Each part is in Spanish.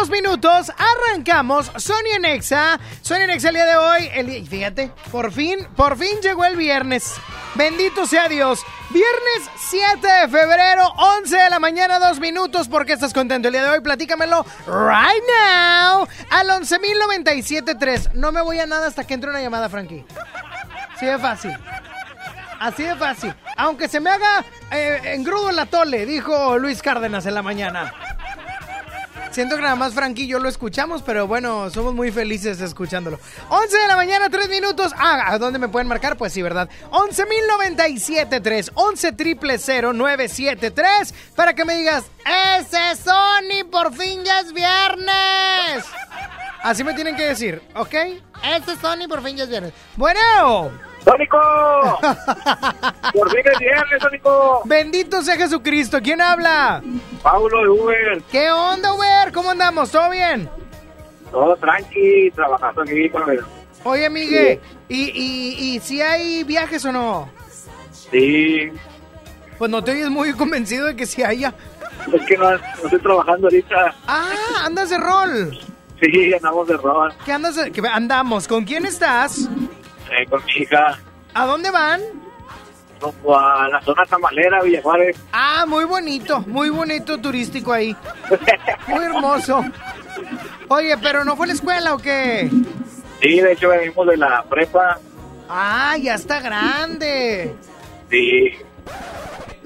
Dos minutos. Arrancamos. Sony en Exa. Sony en Exa el día de hoy. El día- fíjate, por fin, por fin llegó el viernes. Bendito sea Dios. Viernes 7 de febrero, 11 de la mañana, dos minutos. ¿Por qué estás contento el día de hoy? Platícamelo right now. Al 11.097.3. No me voy a nada hasta que entre una llamada, Frankie. Así de fácil. Así de fácil. Aunque se me haga eh, engrudo el atole, dijo Luis Cárdenas en la mañana. Siento que nada más Frankie y yo lo escuchamos, pero bueno, somos muy felices escuchándolo. 11 de la mañana, 3 minutos. Ah, ¿a dónde me pueden marcar? Pues sí, ¿verdad? 11.097.3, 11 triple 973 para que me digas, ese es Sony, por fin ya es viernes. Así me tienen que decir, ¿ok? Ese es Sony, por fin ya es viernes. Bueno. ¡Sónico! ¡Por fin es viernes, Sónico! Bendito sea Jesucristo. ¿Quién habla? Paulo de Uber, ¿Qué onda, Uber? ¿Cómo andamos? ¿Todo bien? todo tranqui, trabajando aquí con el... Oye, Migue, ¿y, y, y si hay viajes o no? Sí, Pues no te oyes muy convencido de que sí haya. es que no, no estoy trabajando ahorita. Ah, andas de rol. Sí, andamos de roba ¿Qué andas de- que andamos? ¿Con quién estás? Eh, con mi hija ¿A dónde van? rumbo a la zona tamalera, Villa Juárez. Ah, muy bonito, muy bonito turístico ahí. Muy hermoso. Oye, pero no fue a la escuela o qué? Sí, de hecho venimos de la prepa. Ah, ya está grande. Sí,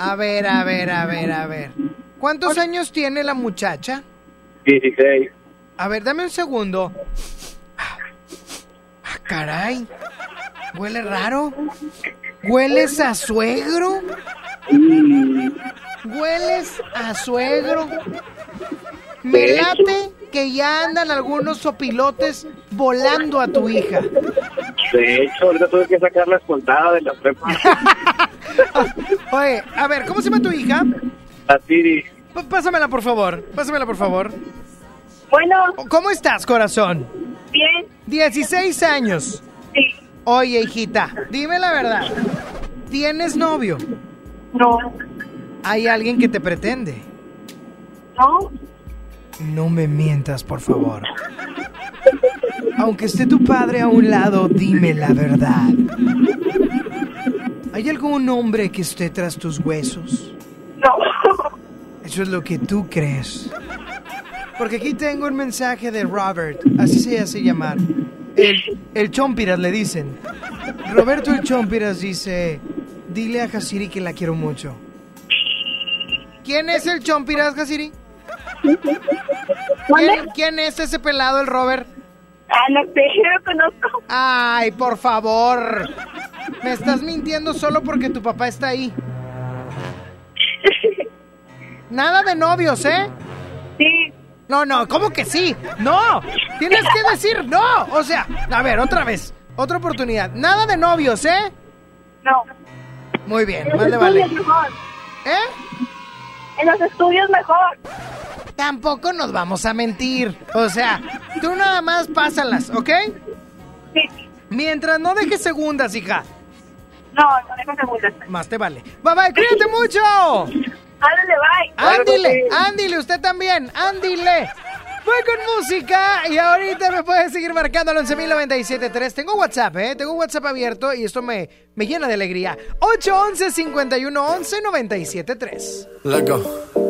A ver, a ver, a ver, a ver. ¿Cuántos años tiene la muchacha? 16. A ver, dame un segundo. Ah, caray. Huele raro. ¿Hueles a suegro? ¿Hueles a suegro? Me late que ya andan algunos sopilotes volando a tu hija. De hecho, ahorita tuve que sacar la escoltada de la prepa. Oye, a ver, ¿cómo se llama tu hija? P- pásamela, por favor. Pásamela, por favor. Bueno, ¿Cómo estás, corazón? bien, 16 años. sí, Oye, hijita, dime la verdad. ¿Tienes novio? no, ¿Hay alguien que te pretende? no, No me mientas, por favor. Aunque esté tu padre a un lado, dime la verdad. ¿Hay algún hombre que esté tras tus huesos? no. Eso es lo que tú crees. Porque aquí tengo un mensaje de Robert, así se hace llamar. El, el Chompiras le dicen. Roberto el Chompiras dice, dile a Hasiri que la quiero mucho. ¿Quién es el Chompiras, Hasiri? ¿Quién, quién es ese pelado, el Robert? Ah, no sé, no lo conozco. Ay, por favor. Me estás mintiendo solo porque tu papá está ahí. Nada de novios, ¿eh? No, no, ¿cómo que sí? No, tienes que decir no. O sea, a ver, otra vez, otra oportunidad. Nada de novios, ¿eh? no. Muy bien, En los vale, vale. estudios mejor. ¿Eh? En los estudios mejor. Tampoco nos vamos a mentir. O sea, tú nada más pásalas, ¿ok? Sí. Mientras no dejes segundas, hija. No, no dejo segundas. Más te vale. Bye bye, cuídate mucho. Ándale, bye. Ándile, ándile, usted también, ándile. Voy con música y ahorita me puedes seguir marcando al 11.097.3. Tengo WhatsApp, ¿eh? Tengo WhatsApp abierto y esto me, me llena de alegría. 811-5111-973. Loco.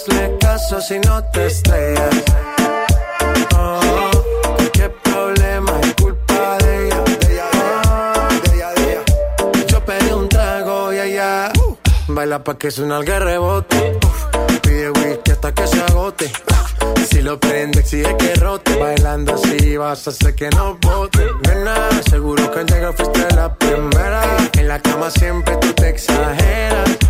Oh hazle caso si no te estrellas. Oh, cualquier es culpa de ella. Yo pedí un trago y ella baila pa' que suena el rebote. Pide whisky hasta que se agote. Si lo prende, exige que rote. Bailando así vas a hacer que no bote. Nena, seguro que al llegar fuiste la primera. En la cama siempre tú te exageras.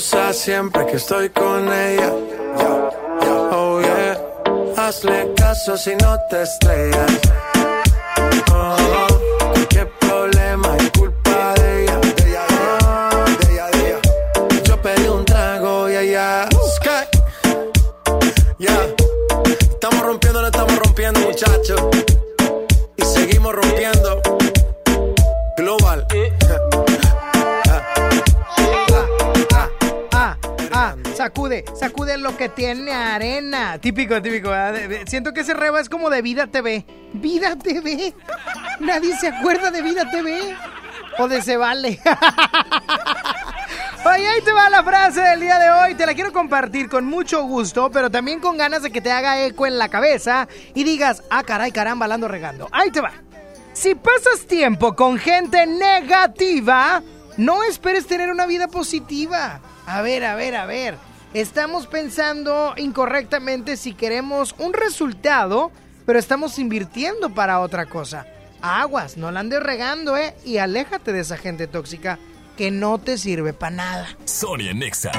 Abusa siempre que estoy con ella. Oh yeah, hazle caso si no te estrellas. Oh, cualquier problema es culpa de ella. Ah, Yo pedí un trago y ella. Sky. Ya, estamos rompiendo, no estamos rompiendo, muchachos. Y seguimos rompiendo. Global. Sacude, sacude lo que tiene arena. Típico, típico. Siento que ese reba es como de Vida TV. Vida TV. Nadie se acuerda de Vida TV. O de Se Vale. Oye, ahí te va la frase del día de hoy. Te la quiero compartir con mucho gusto, pero también con ganas de que te haga eco en la cabeza y digas, ah, caray, caramba, la ando regando. Ahí te va. Si pasas tiempo con gente negativa, no esperes tener una vida positiva. A ver, a ver, a ver. Estamos pensando incorrectamente si queremos un resultado, pero estamos invirtiendo para otra cosa. Aguas, no la andes regando, ¿eh? Y aléjate de esa gente tóxica que no te sirve para nada. Sonia Nexa.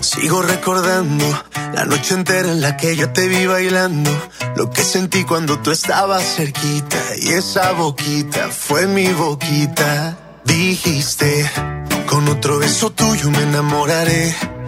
Sigo recordando la noche entera en la que yo te vi bailando. Lo que sentí cuando tú estabas cerquita. Y esa boquita fue mi boquita. Dijiste, con otro beso tuyo me enamoraré.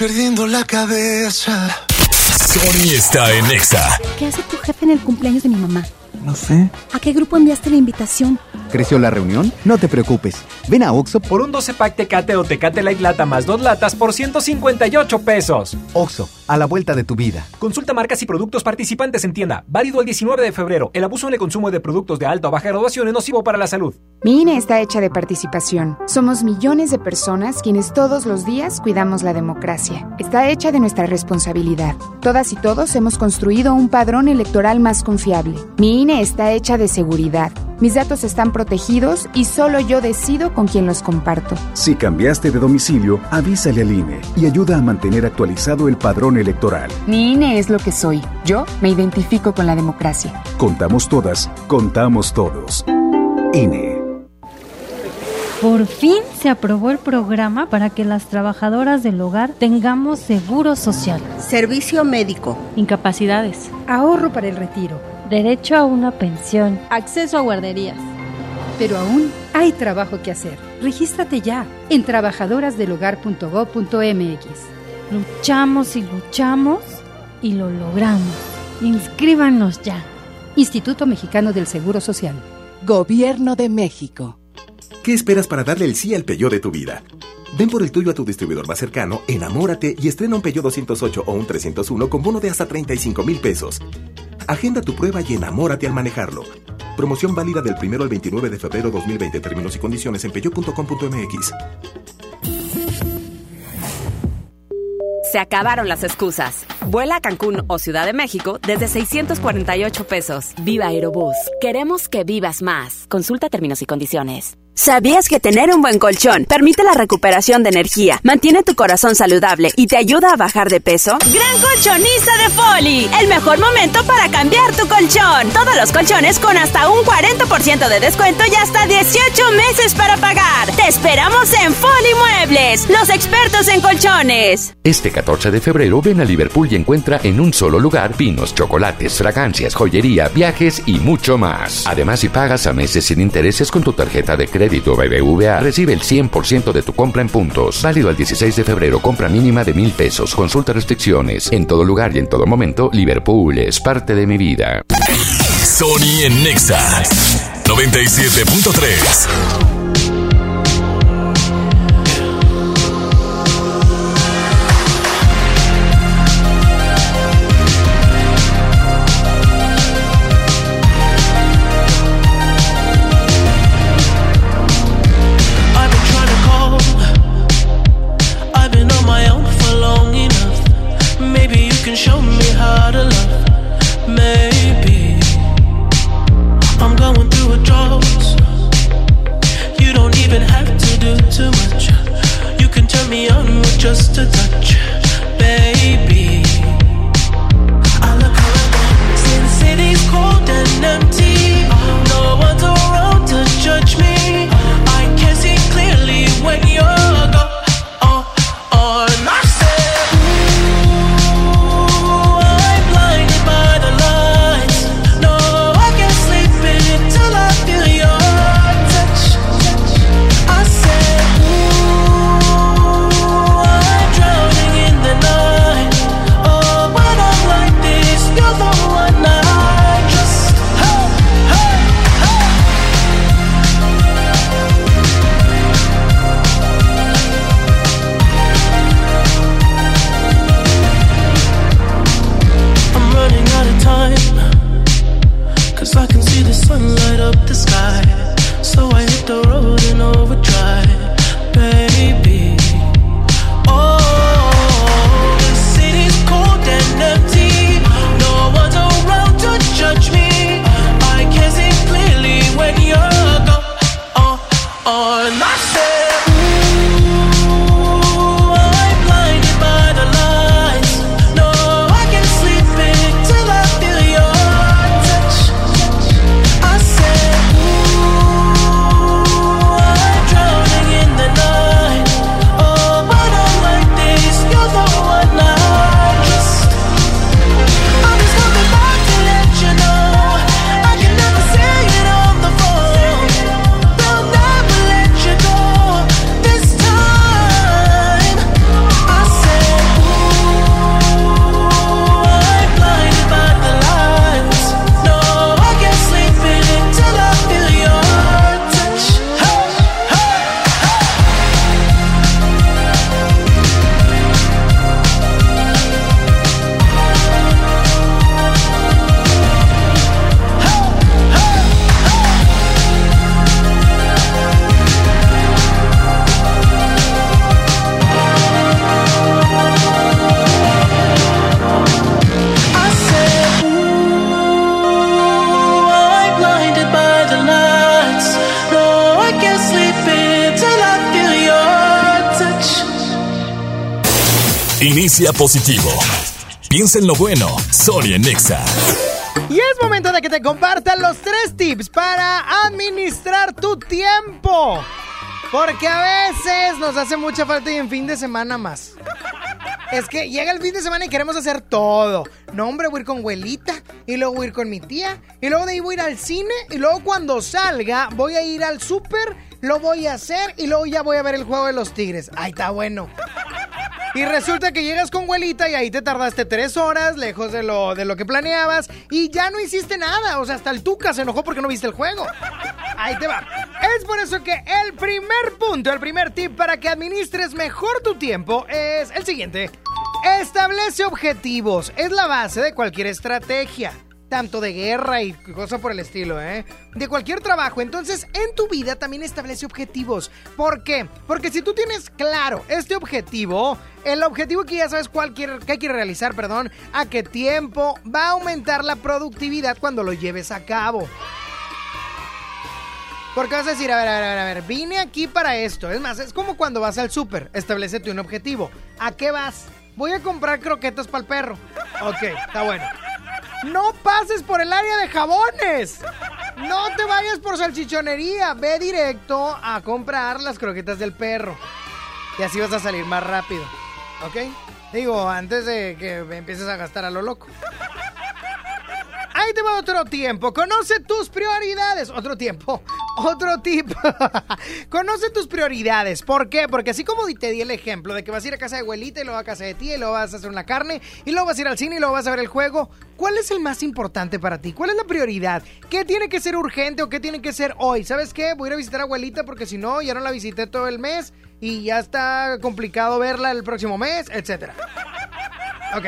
Perdiendo la cabeza. Sony está en Exa. ¿Qué hace tu jefe en el cumpleaños de mi mamá? No sé. ¿A qué grupo enviaste la invitación? ¿Creció la reunión? No te preocupes. Ven a Oxo Por un 12 pack Tecate o Tecate Light Lata más dos latas por 158 pesos. Oxo, a la vuelta de tu vida. Consulta marcas y productos participantes en tienda. Válido el 19 de febrero. El abuso en el consumo de productos de alta o baja graduación es nocivo para la salud. Mi INE está hecha de participación. Somos millones de personas quienes todos los días cuidamos la democracia. Está hecha de nuestra responsabilidad. Todas y todos hemos construido un padrón electoral más confiable. Mi INE está hecha de seguridad. Mis datos están protegidos y solo yo decido con quién los comparto. Si cambiaste de domicilio, avísale al INE y ayuda a mantener actualizado el padrón electoral. Mi INE es lo que soy. Yo me identifico con la democracia. Contamos todas, contamos todos. INE. Por fin se aprobó el programa para que las trabajadoras del hogar tengamos seguro social, servicio médico, incapacidades, ahorro para el retiro, derecho a una pensión, acceso a guarderías. Pero aún hay trabajo que hacer. Regístrate ya en trabajadorasdelhogar.gov.mx. Luchamos y luchamos y lo logramos. Inscríbanos ya. Instituto Mexicano del Seguro Social. Gobierno de México. ¿Qué esperas para darle el sí al Peugeot de tu vida? Ven por el tuyo a tu distribuidor más cercano, enamórate y estrena un Peugeot 208 o un 301 con bono de hasta 35 mil pesos. Agenda tu prueba y enamórate al manejarlo. Promoción válida del 1 al 29 de febrero 2020. Términos y condiciones en peugeot.com.mx. Se acabaron las excusas. Vuela a Cancún o Ciudad de México desde 648 pesos. Viva Aerobús. Queremos que vivas más. Consulta términos y condiciones. ¿Sabías que tener un buen colchón permite la recuperación de energía, mantiene tu corazón saludable y te ayuda a bajar de peso? Gran colchonista de Foli, el mejor momento para cambiar tu colchón. Todos los colchones con hasta un 40% de descuento y hasta 18 meses para pagar. Te esperamos en Foli Muebles, los expertos en colchones. Este 14 de febrero ven a Liverpool y encuentra en un solo lugar vinos, chocolates, fragancias, joyería, viajes y mucho más. Además, si pagas a meses sin intereses con tu tarjeta de crédito BBVA, recibe el 100% de tu compra en puntos. Válido al 16 de febrero, compra mínima de mil pesos. Consulta restricciones. En todo lugar y en todo momento, Liverpool es parte de mi vida. Sony en Nexa 97.3. Positivo. Piensa en lo bueno. Sonia Nexa. Y es momento de que te compartan los tres tips para administrar tu tiempo. Porque a veces nos hace mucha falta y en fin de semana más. Es que llega el fin de semana y queremos hacer todo. No, hombre, voy a ir con abuelita y luego voy a ir con mi tía y luego de ahí voy a ir al cine y luego cuando salga voy a ir al súper, lo voy a hacer y luego ya voy a ver el juego de los tigres. Ay, está bueno. Y resulta que llegas con abuelita y ahí te tardaste tres horas, lejos de lo, de lo que planeabas, y ya no hiciste nada. O sea, hasta el Tuca se enojó porque no viste el juego. Ahí te va. Es por eso que el primer punto, el primer tip para que administres mejor tu tiempo es el siguiente. Establece objetivos. Es la base de cualquier estrategia tanto de guerra y cosas por el estilo, ¿eh? De cualquier trabajo. Entonces, en tu vida también establece objetivos. ¿Por qué? Porque si tú tienes claro este objetivo, el objetivo que ya sabes cuál quiere, que hay que realizar, perdón, a qué tiempo, va a aumentar la productividad cuando lo lleves a cabo. Porque vas a decir, a ver, a ver, a ver, vine aquí para esto. Es más, es como cuando vas al súper, establecete un objetivo. ¿A qué vas? Voy a comprar croquetas para el perro. Ok, está bueno. No pases por el área de jabones. No te vayas por salchichonería. Ve directo a comprar las croquetas del perro. Y así vas a salir más rápido. ¿Ok? Digo, antes de que empieces a gastar a lo loco. Ahí te va otro tiempo. Conoce tus prioridades. Otro tiempo. Otro tip. Conoce tus prioridades. ¿Por qué? Porque así como te di el ejemplo de que vas a ir a casa de abuelita y luego a casa de tía y luego vas a hacer una carne y luego vas a ir al cine y luego vas a ver el juego. ¿Cuál es el más importante para ti? ¿Cuál es la prioridad? ¿Qué tiene que ser urgente o qué tiene que ser hoy? ¿Sabes qué? Voy a ir a visitar a abuelita porque si no, ya no la visité todo el mes y ya está complicado verla el próximo mes, etcétera. Ok.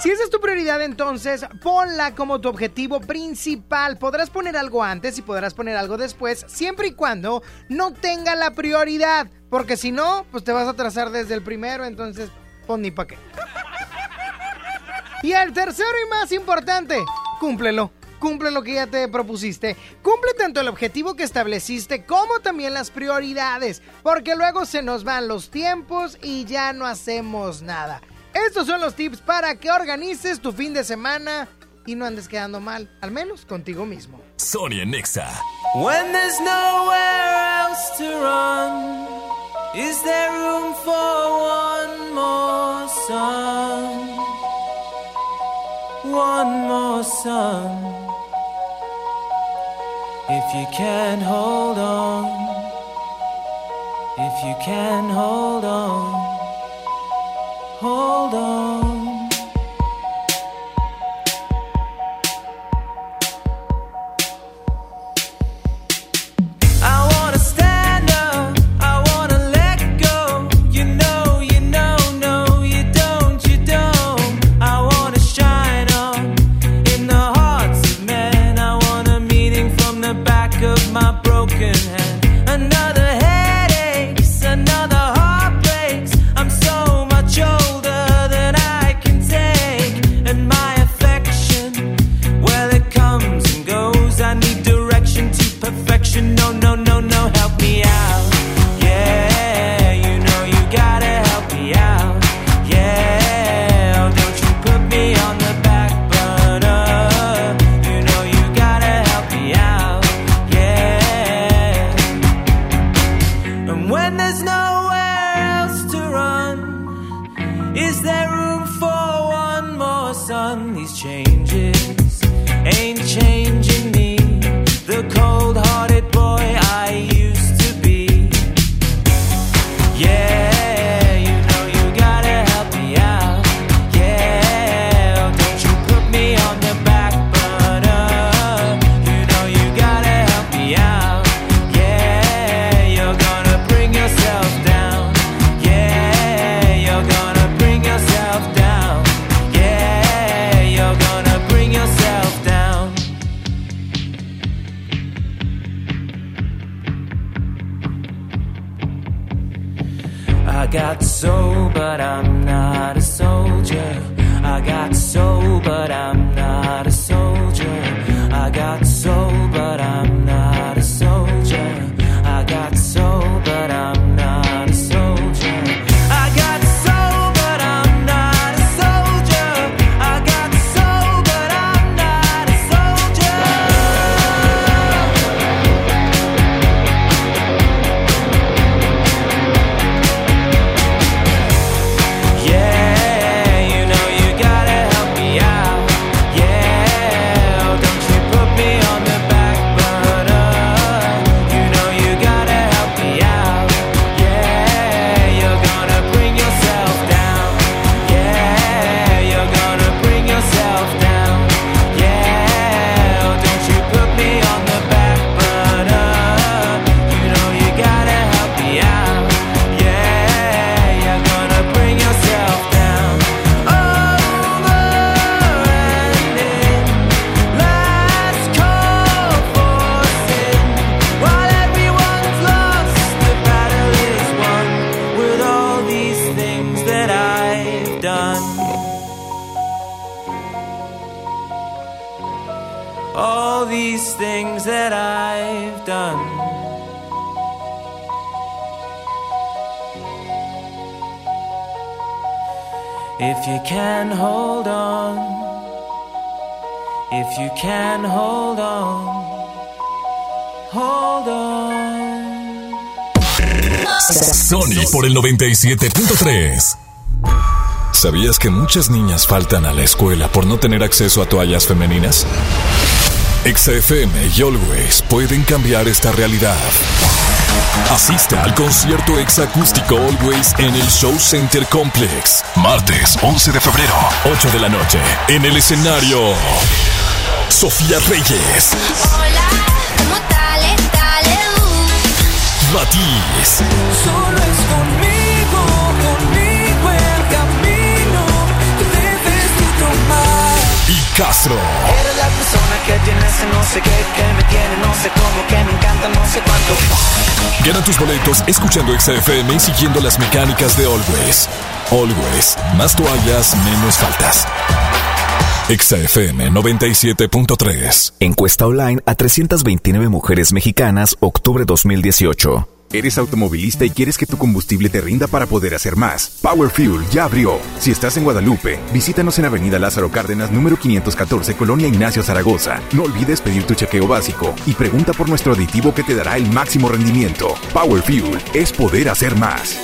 Si esa es tu prioridad, entonces ponla como tu objetivo principal. Podrás poner algo antes y podrás poner algo después, siempre y cuando no tenga la prioridad. Porque si no, pues te vas a trazar desde el primero, entonces pon ni pa' qué. Y el tercero y más importante, cúmplelo. Cumple lo que ya te propusiste. Cumple tanto el objetivo que estableciste como también las prioridades. Porque luego se nos van los tiempos y ya no hacemos nada. Estos son los tips para que organices tu fin de semana y no andes quedando mal, al menos contigo mismo. Sonia Nexa. When there's nowhere else to run, is there room for one more song? One more song. If you can hold on, if you can hold on, hold on. Sony por el 97.3. ¿Sabías que muchas niñas faltan a la escuela por no tener acceso a toallas femeninas? XFM y Always pueden cambiar esta realidad. Asiste al concierto exacústico Always en el Show Center Complex. Martes 11 de febrero, 8 de la noche. En el escenario, Sofía Reyes. Hola, Matiz. Solo es conmigo, conmigo el camino que debes tú tomar. Y Castro. Eres la persona que tiene ese no sé qué, que me tiene no sé cómo, que me encanta no sé cuánto. Gana tus boletos escuchando XFM y siguiendo las mecánicas de Always. Always. Más toallas, menos faltas. XFM 97.3. Encuesta online a 329 mujeres mexicanas, octubre 2018. ¿Eres automovilista y quieres que tu combustible te rinda para poder hacer más? Power Fuel ya abrió. Si estás en Guadalupe, visítanos en Avenida Lázaro Cárdenas, número 514, Colonia Ignacio Zaragoza. No olvides pedir tu chequeo básico y pregunta por nuestro aditivo que te dará el máximo rendimiento. Power Fuel es poder hacer más.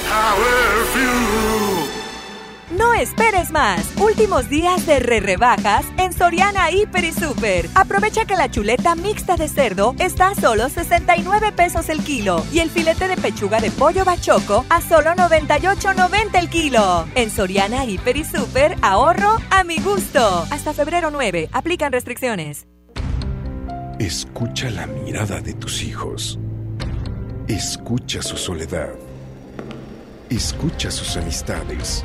No esperes más. Últimos días de re rebajas en Soriana Hiper y Super. Aprovecha que la chuleta mixta de cerdo está a solo 69 pesos el kilo y el filete de pechuga de pollo bachoco a solo 98.90 el kilo. En Soriana Hiper y Super, ahorro a mi gusto. Hasta febrero 9. Aplican restricciones. Escucha la mirada de tus hijos. Escucha su soledad. Escucha sus amistades.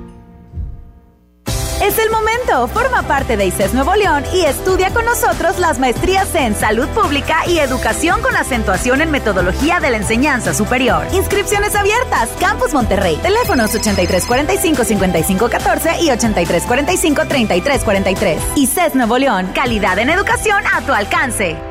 Es el momento. Forma parte de ICES Nuevo León y estudia con nosotros las maestrías en Salud Pública y Educación con acentuación en Metodología de la Enseñanza Superior. Inscripciones abiertas. Campus Monterrey. Teléfonos 8345-5514 y 8345-3343. ICES Nuevo León. Calidad en educación a tu alcance.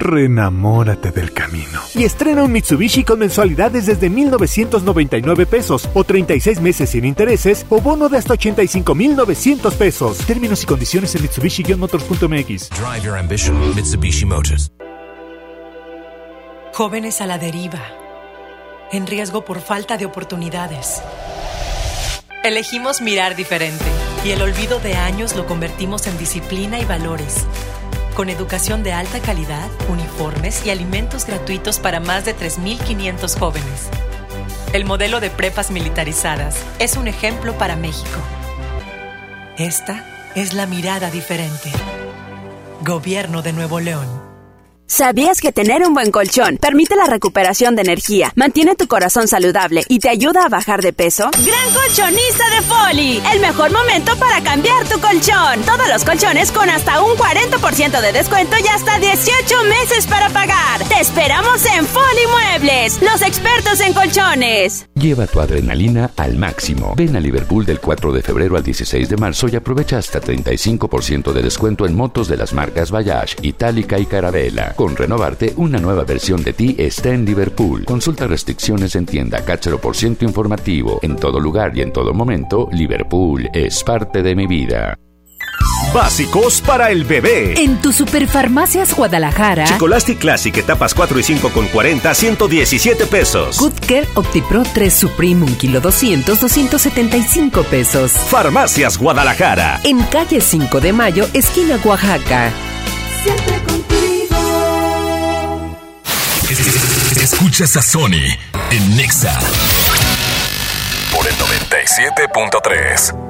Renamórate del camino. Y estrena un Mitsubishi con mensualidades desde 1,999 pesos o 36 meses sin intereses o bono de hasta 85,900 pesos. Términos y condiciones en Mitsubishi-motors.mx. Drive your ambition, Mitsubishi Motors. Jóvenes a la deriva, en riesgo por falta de oportunidades. Elegimos mirar diferente y el olvido de años lo convertimos en disciplina y valores. Con educación de alta calidad, uniformes y alimentos gratuitos para más de 3.500 jóvenes. El modelo de prepas militarizadas es un ejemplo para México. Esta es la mirada diferente. Gobierno de Nuevo León. ¿Sabías que tener un buen colchón permite la recuperación de energía, mantiene tu corazón saludable y te ayuda a bajar de peso? Gran colchonista de Foli, el mejor momento para cambiar tu colchón. Todos los colchones con hasta un 40% de descuento y hasta 18 meses para pagar. Te esperamos en Foli Muebles, los expertos en colchones. Lleva tu adrenalina al máximo. Ven a Liverpool del 4 de febrero al 16 de marzo y aprovecha hasta 35% de descuento en motos de las marcas Bayash, Itálica y Carabela. Con renovarte, una nueva versión de ti está en Liverpool. Consulta restricciones en tienda Cáchero por ciento informativo. En todo lugar y en todo momento, Liverpool es parte de mi vida. Básicos para el bebé. En tu Superfarmacias Guadalajara. Chicolastic Classic etapas 4 y 5 con 40, 117 pesos. Good Care OptiPro 3 Supreme 1 kilo 200, 275 pesos. Farmacias Guadalajara. En calle 5 de Mayo, esquina Oaxaca. Siempre contigo. Escuchas a Sony en Nexa por el 97.3.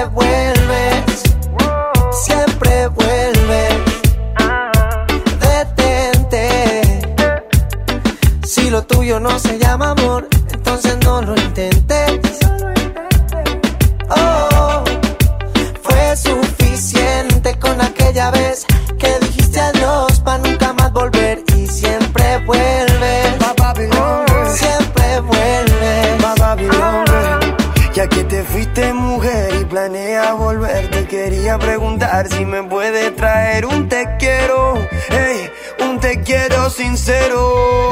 tuyo no se llama amor, entonces no lo intentes. Oh, fue suficiente con aquella vez que dijiste adiós para nunca más volver y siempre vuelves. Siempre vuelves. Ya que te fuiste mujer y planeas volver, te quería preguntar si me puede traer un te quiero, hey, un te quiero sincero.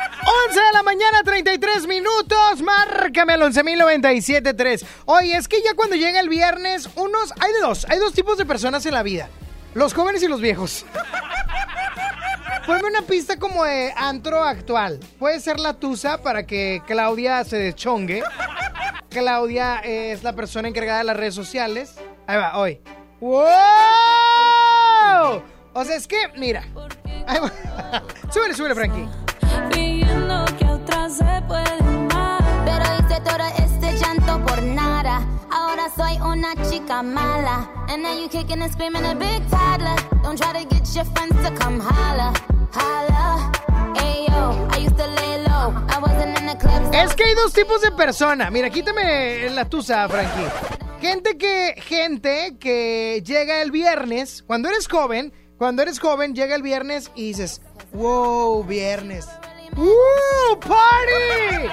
11 de la mañana, 33 minutos. Márcame al 11.097.3. Oye, es que ya cuando llega el viernes, unos. Hay de dos. Hay dos tipos de personas en la vida: los jóvenes y los viejos. Ponme una pista como de antro actual. Puede ser la tusa para que Claudia se deschongue. Claudia es la persona encargada de las redes sociales. Ahí va, hoy. ¡Wow! O sea, es que, mira. Súbele, súbele, Frankie. Pidiendo que otras se pueden más. Pero hice todo este llanto por nada. Ahora soy una chica mala. And now you kicking and screaming a big toddler. Don't try to get your friends to come holla. Holla. Ayo, I used to lay low. I wasn't in the clubs. Es que hay dos tipos de persona. Mira, quítame la tusa, Frankie. Gente que, gente que llega el viernes, cuando eres joven, cuando eres joven, llega el viernes y dices, wow, viernes. ¡Wow, party!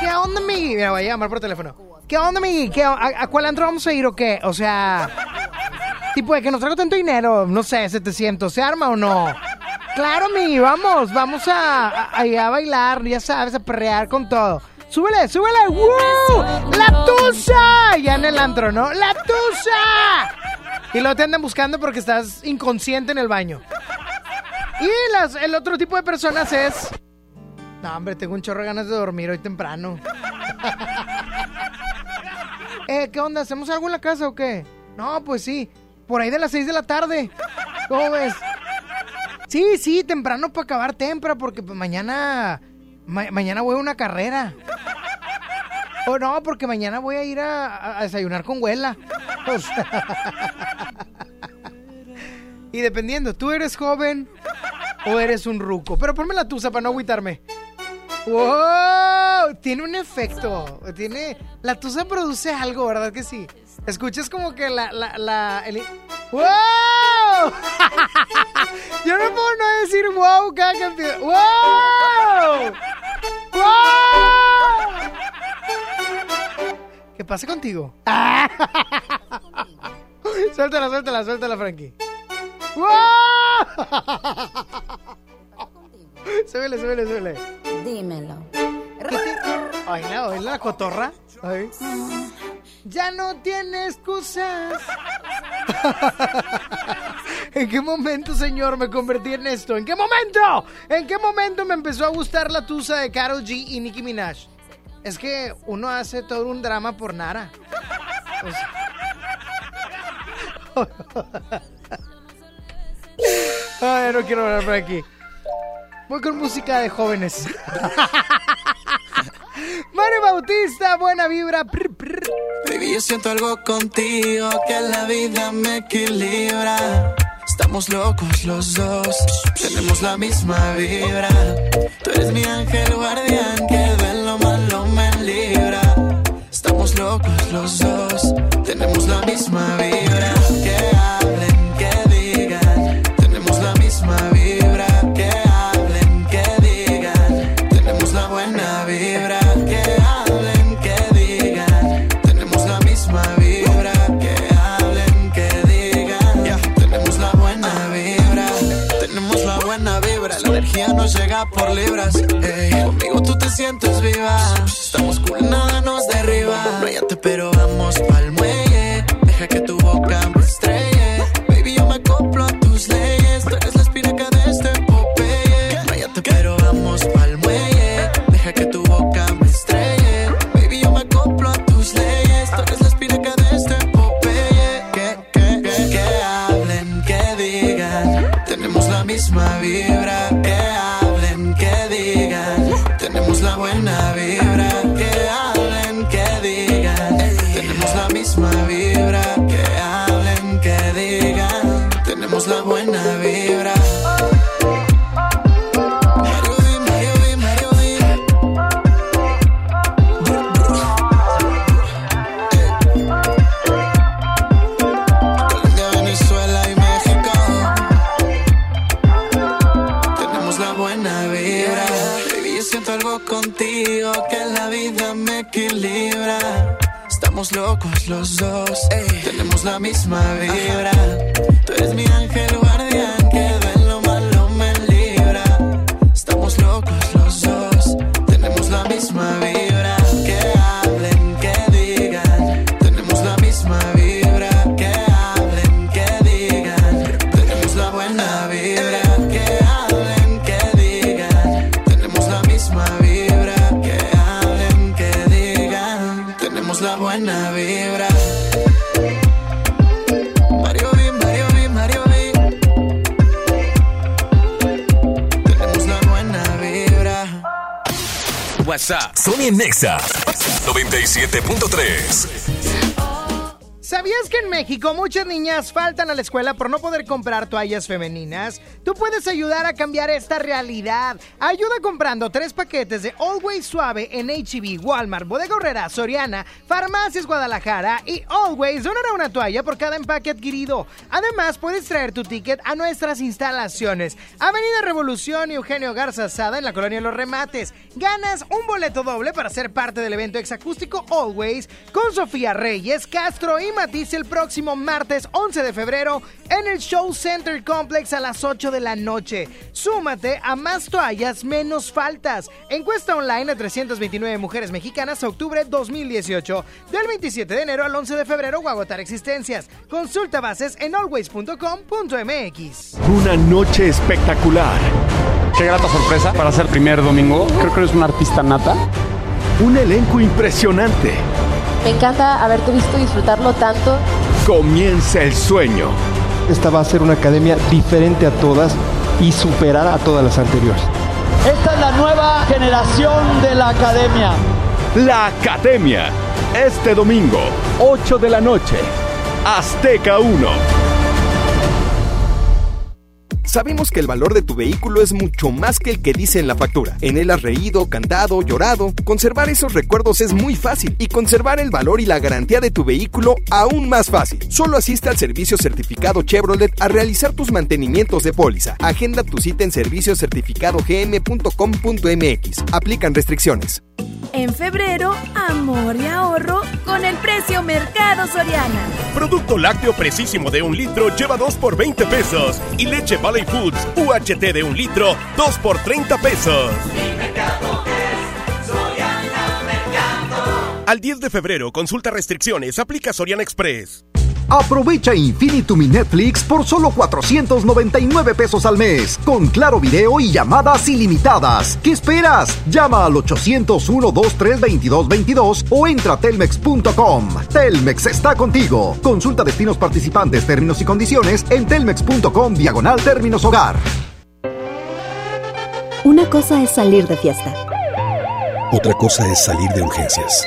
¿Qué onda, mi? Mira, voy a llamar por teléfono. ¿Qué onda, mi? ¿Qué, a, cuál antro vamos a ir o qué? O sea, tipo de que nos traigo tanto dinero, no sé, 700, ¿se arma o no? Claro, mi, vamos, vamos a, a, a bailar, ya sabes, a perrear con todo. Súbele, súbele, ¡wow! ¡La tusa! Ya en el antro, ¿no? ¡La tusa! Y luego te andan buscando porque estás inconsciente en el baño. Y el otro tipo de personas es... No, hombre, tengo un chorro de ganas de dormir hoy temprano. eh, ¿qué onda? ¿Hacemos algo en la casa o qué? No, pues sí. Por ahí de las 6 de la tarde. ¿Cómo ves? Sí, sí, temprano para acabar temprano porque pues, mañana... ma- mañana voy a una carrera. O no, porque mañana voy a ir a, a desayunar con Huela. Y dependiendo, ¿tú eres joven o eres un ruco? Pero ponme la tusa para no agüitarme. ¡Wow! Tiene un efecto. Tiene. La tusa produce algo, ¿verdad que sí? Escuchas como que la. la, el- ¡Wow! Yo no puedo no decir wow cada. ¡Wow! ¡Wow! ¿Qué pasa contigo? suéltala, suéltala, suéltala, Frankie. ¡Wow! súbele, súbele, súbele. Dímelo. Ay, la, oí la cotorra. Ay. Ya no tiene excusas. ¿En qué momento, señor, me convertí en esto? ¿En qué momento? ¿En qué momento me empezó a gustar la tusa de Karol G y Nicki Minaj? Es que uno hace todo un drama por Nara. O sea- Ay, no quiero hablar por aquí. Voy con música de jóvenes. Mario Bautista, buena vibra. Prr, prr. Baby, yo siento algo contigo que la vida me equilibra. Estamos locos los dos, tenemos la misma vibra. Tú eres mi ángel guardián que de lo malo me libra. Estamos locos los dos, tenemos la misma vibra. Por libras. ey. Conmigo tú te sientes viva. Estamos cool, nada nos derriba. No hay pero México muchas niñas faltan a la escuela por no poder comprar toallas femeninas? Tú puedes ayudar a cambiar esta realidad. Ayuda comprando tres paquetes de Always Suave en HB, Walmart, Bodega Horrera, Soriana, Farmacias Guadalajara y Always donará una toalla por cada empaque adquirido. Además, puedes traer tu ticket a nuestras instalaciones. Avenida Revolución y Eugenio Garza Sada en la colonia Los Remates. Ganas un boleto doble para ser parte del evento exacústico Always con Sofía Reyes, Castro y Matiz el próximo martes 11 de febrero en el Show Center Complex a las 8 de la noche. Súmate a más toallas, menos faltas. Encuesta online a 329 mujeres mexicanas octubre 2018. Del 27 de enero al 11 de febrero o agotar existencias. Consulta bases en always.com.mx. Una noche espectacular. Qué grata sorpresa para ser primer domingo. Creo que eres un artista nata. Un elenco impresionante. Me encanta haberte visto disfrutarlo tanto. Comienza el sueño. Esta va a ser una academia diferente a todas y superar a todas las anteriores. Esta es la nueva generación de la academia. La Academia. Este domingo, 8 de la noche. Azteca 1. Sabemos que el valor de tu vehículo es mucho más que el que dice en la factura. En él has reído, cantado, llorado. Conservar esos recuerdos es muy fácil y conservar el valor y la garantía de tu vehículo aún más fácil. Solo asiste al servicio certificado Chevrolet a realizar tus mantenimientos de póliza. Agenda tu cita en serviciocertificadogm.com.mx. Aplican restricciones. En febrero, amor y ahorro con el precio Mercado Soriana. Producto lácteo precisísimo de un litro lleva 2 por 20 pesos. Y leche Valley Foods UHT de un litro, 2 por 30 pesos. Al 10 de febrero, consulta restricciones, aplica Soriana Express. Aprovecha Infinitum y Netflix por solo 499 pesos al mes, con claro video y llamadas ilimitadas. ¿Qué esperas? Llama al 801-232222 o entra a telmex.com. Telmex está contigo. Consulta destinos participantes, términos y condiciones en telmex.com diagonal términos hogar. Una cosa es salir de fiesta. Otra cosa es salir de urgencias.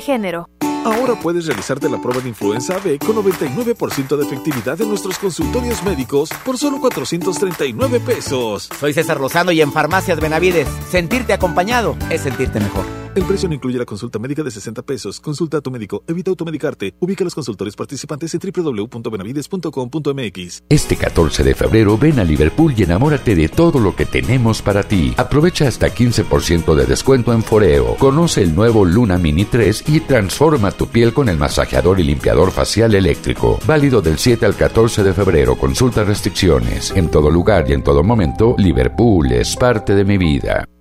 Género. Ahora puedes realizarte la prueba de influenza AB con 99% de efectividad en nuestros consultorios médicos por solo 439 pesos. Soy César Lozano y en Farmacias Benavides, sentirte acompañado es sentirte mejor. El precio no incluye la consulta médica de 60 pesos. Consulta a tu médico, evita automedicarte. Ubica los consultorios participantes en www.benavides.com.mx. Este 14 de febrero ven a Liverpool y enamórate de todo lo que tenemos para ti. Aprovecha hasta 15% de descuento en Foreo. Conoce el nuevo Luna Mini 3 y transforma tu piel con el masajeador y limpiador facial eléctrico. Válido del 7 al 14 de febrero. Consulta restricciones. En todo lugar y en todo momento, Liverpool es parte de mi vida.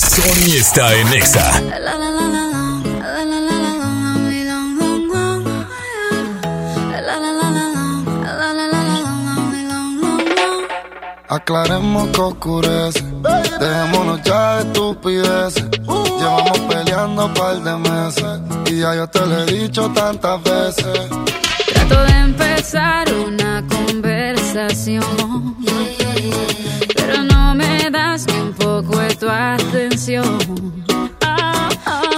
Sony está en Exa. Aclaremos que oscurece, dejémonos ya de estupideces. Llevamos peleando un par de meses y ya yo te lo he dicho tantas veces. Trato de empezar una conversación, no me das ni un poco de tu atención.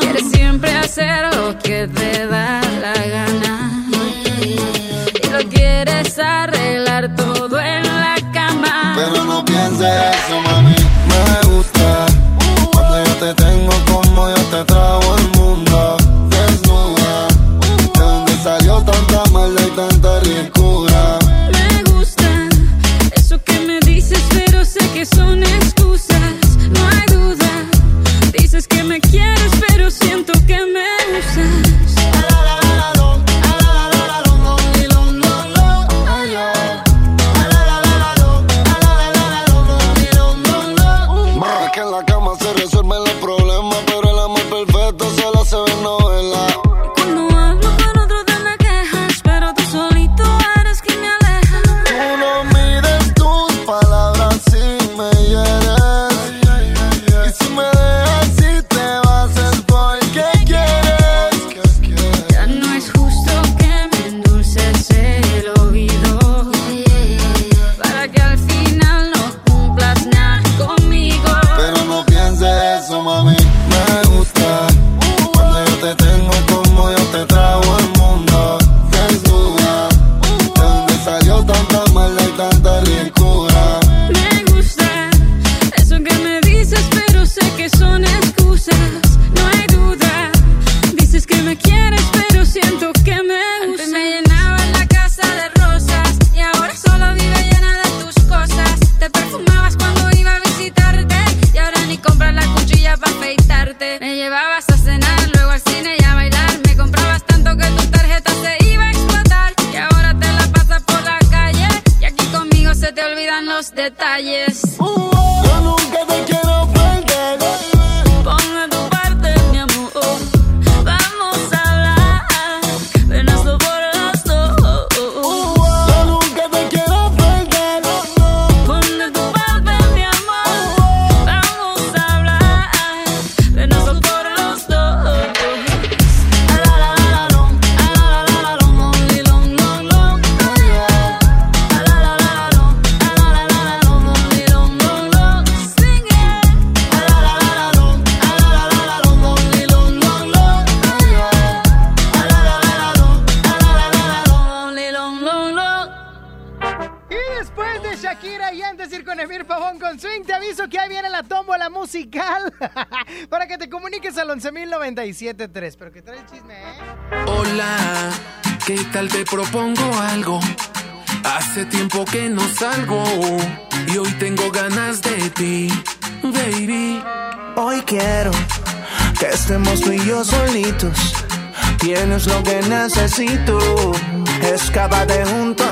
Quieres siempre hacer lo que te da la gana y lo quieres arreglar todo en la cama. Pero no pienses eso, mami. Me gusta cuando yo te tengo como yo te trago el mundo. Desnuda, de donde salió tanta maldad y tanta ricura. No hay duda. Dices que me quieres, pero siento que me usas. Es que en la cama se resuelven los problemas, propongo algo. Hace tiempo que no salgo y hoy tengo ganas de ti, baby. Hoy quiero que estemos tú y yo solitos. Tienes lo que necesito. Escápate junto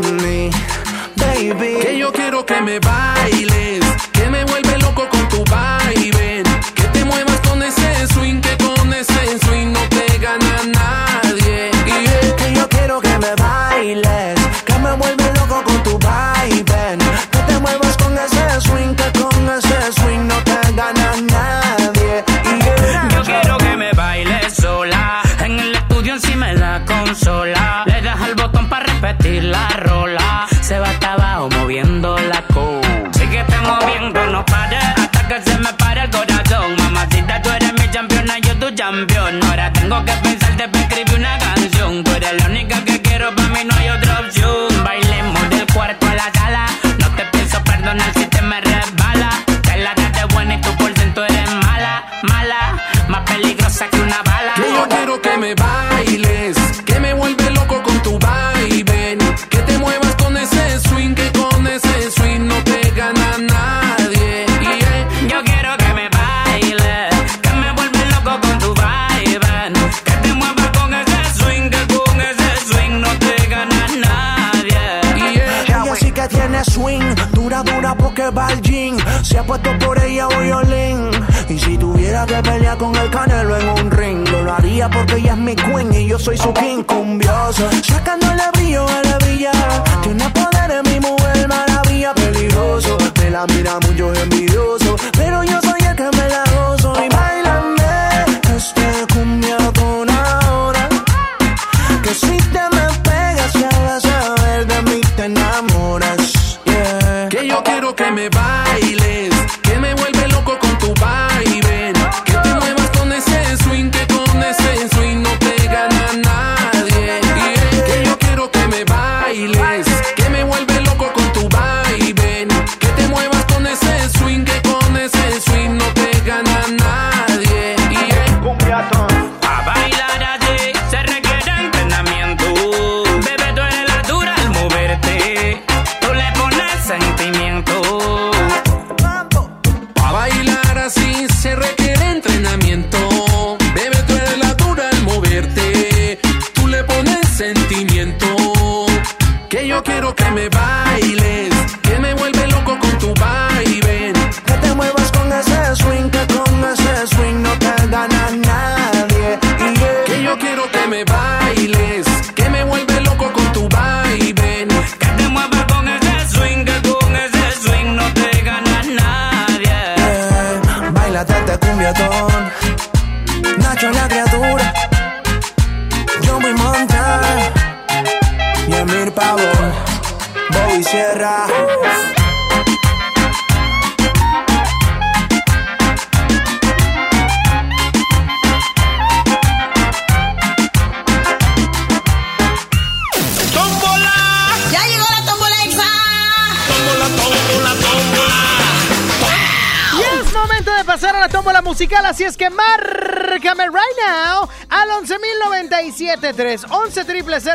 11.097.3, 11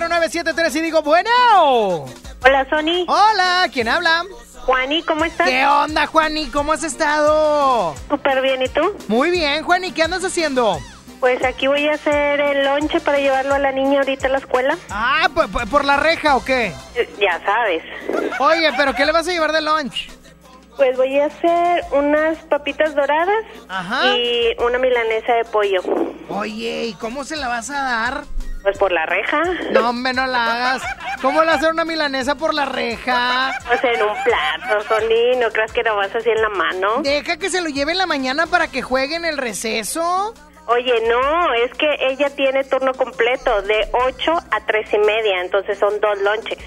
0973 y digo, bueno. Hola, Sony. Hola, ¿quién habla? Juani, ¿cómo estás? ¿Qué onda, Juani? ¿Cómo has estado? Súper bien, ¿y tú? Muy bien, Juani, ¿qué andas haciendo? Pues aquí voy a hacer el lonche para llevarlo a la niña ahorita a la escuela. Ah, ¿por, por- por la reja o qué? Ya sabes. Oye, ¿pero qué le vas a llevar de lunch? Pues voy a hacer unas papitas doradas Ajá. y una milanesa de pollo. Oye, ¿y cómo se la vas a dar? Pues por la reja. No, hombre, no la hagas. ¿Cómo le vas a hacer una milanesa por la reja? Pues en un plato, Sony. ¿No creas que lo vas así en la mano? Deja que se lo lleve en la mañana para que juegue en el receso. Oye, no, es que ella tiene turno completo de 8 a 3 y media, entonces son dos lonches.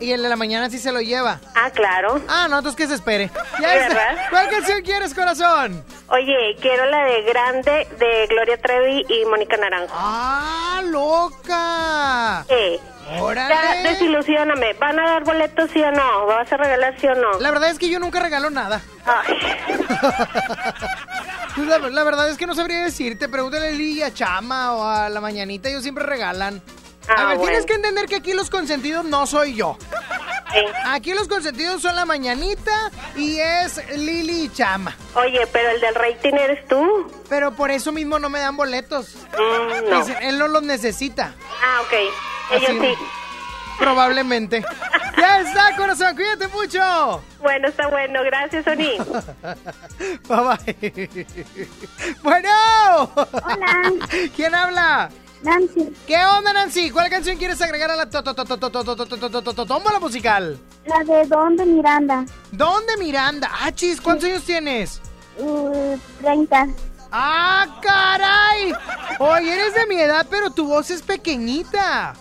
Y el de la mañana sí se lo lleva. Ah, claro. Ah, no, entonces que se espere. Ya. ¿Cuál canción quieres, corazón? Oye, quiero la de Grande de Gloria Trevi y Mónica Naranjo. ¡Ah, loca! ¿Qué? ¡Órale! Ya, desilusióname. ¿Van a dar boletos sí o no? ¿Vas a regalar sí o no? La verdad es que yo nunca regalo nada. Ay, La, la verdad es que no sabría decirte. Pregúntale a Lili, a Chama o a la mañanita. Ellos siempre regalan. A Ah, ver, bueno. tienes que entender que aquí los consentidos no soy yo. Aquí los consentidos son la mañanita y es Lili y Chama. Oye, pero el del rating eres tú. Pero por eso mismo no me dan boletos. Mm, no. Dicen, él no los necesita. Ah, ok. Ellos Así- sí. Probablemente. ya está, corazón. Cuídate mucho. Bueno, está bueno. Gracias, Sony. Bye bye. bueno. Hola. ¿Quién habla? Nancy. ¿Qué onda, Nancy? ¿Cuál canción quieres agregar a la tómbola musical? La de ¿Dónde Miranda? ¿Dónde Miranda? Ah, chis, ¿cuántos años tienes? Treinta. ¡Ah, caray! Oye, eres de mi edad, pero tu voz es pequeñita.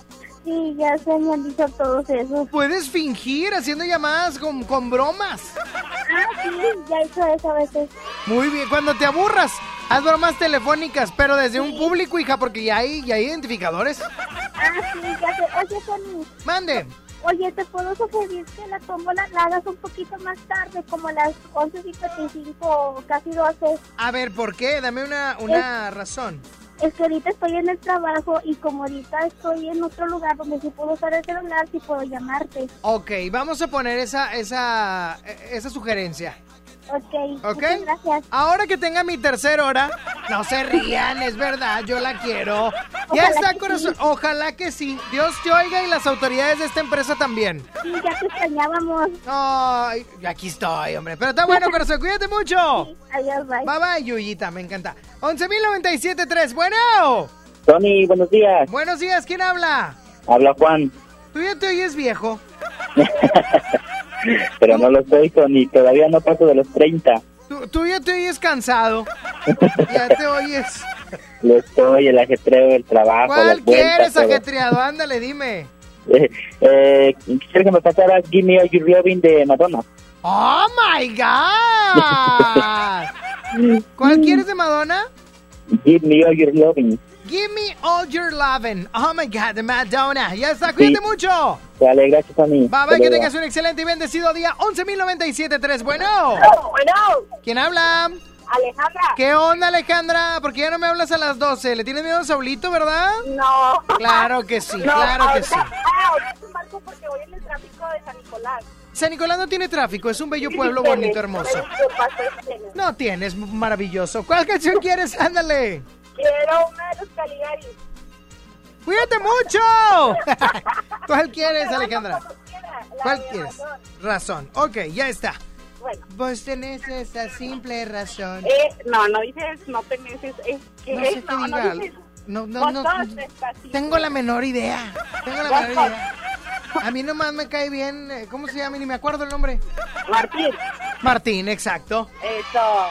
Sí, ya se me han dicho todos esos. Puedes fingir haciendo llamadas con, con bromas. Ah, sí, ya he hecho eso a veces. Muy bien, cuando te aburras, haz bromas telefónicas, pero desde un público, hija, porque ya hay, ya hay identificadores. Ah, sí, ya sé. Oye, Tony. Mande. Oye, ¿te puedo sugerir que la tómbola la hagas un poquito más tarde, como a las 11.55 o casi 12? A ver, ¿por qué? Dame una, una razón. Es que ahorita estoy en el trabajo y como ahorita estoy en otro lugar donde sí puedo usar el celular, sí puedo llamarte. Ok, vamos a poner esa, esa, esa sugerencia. Ok. ¿Ok? muchas gracias. Ahora que tenga mi tercera hora, no se rían, es verdad, yo la quiero. Ya está, corazón. sí. Ojalá que sí. Dios te oiga y las autoridades de esta empresa también. Sí, ya te extrañábamos. Ay, aquí estoy, hombre. Pero está bueno, corazón, cuídate mucho. Adiós, bye. Bye bye, Yuyita, me encanta. 11.097.3, bueno. Tony, buenos días. Buenos días, ¿quién habla? Habla Juan, Tú ya te oyes viejo. pero no lo soy, Tony. Todavía no paso de los 30. Tú, tú ya te oyes cansado. Ya te oyes. Lo estoy, el ajetreo, el trabajo, ¿Cuál quieres, todo. ajetreado? Ándale, dime. Eh, eh, quisiera que me pasaras Give Me All Your Loving de Madonna. ¡Oh, my God! ¿Cuál quieres de Madonna? Give Me All Your Loving. Give me all your loving. Oh, my God, de Madonna. Ya está, cuídate Sí. mucho. Vale, gracias, Tony. Bye, bye, que tengas un excelente y bendecido día. 11.097.3, bueno. Bueno. ¿Quién habla? Alejandra. ¿Qué onda, Alejandra? ¿Por qué ya no me hablas a las 12? ¿Le tienes miedo a Saulito, verdad? No. Claro que sí, No, claro que sí. Ah, ahorita te marco porque voy en el tráfico de San Nicolás. San Nicolás no tiene tráfico, es un bello pueblo bonito, hermoso. No tienes, maravilloso. ¿Cuál canción quieres? Ándale. Quiero una de los Caligaris. ¡Cuídate mucho! ¿Cuál quieres, Alejandra? ¿Cuál quieres? Razón. Ok, ya está. Bueno. Vos tenés esa simple razón. Eh, no, no dices, no tenés, es que No sé qué no, diga. no dices. No, no, no. Tengo la menor idea. Tengo la menor idea. A mí nomás me cae bien. eh, ¿Cómo se llama? Ni me acuerdo el nombre. Martín. Martín, exacto. Eso.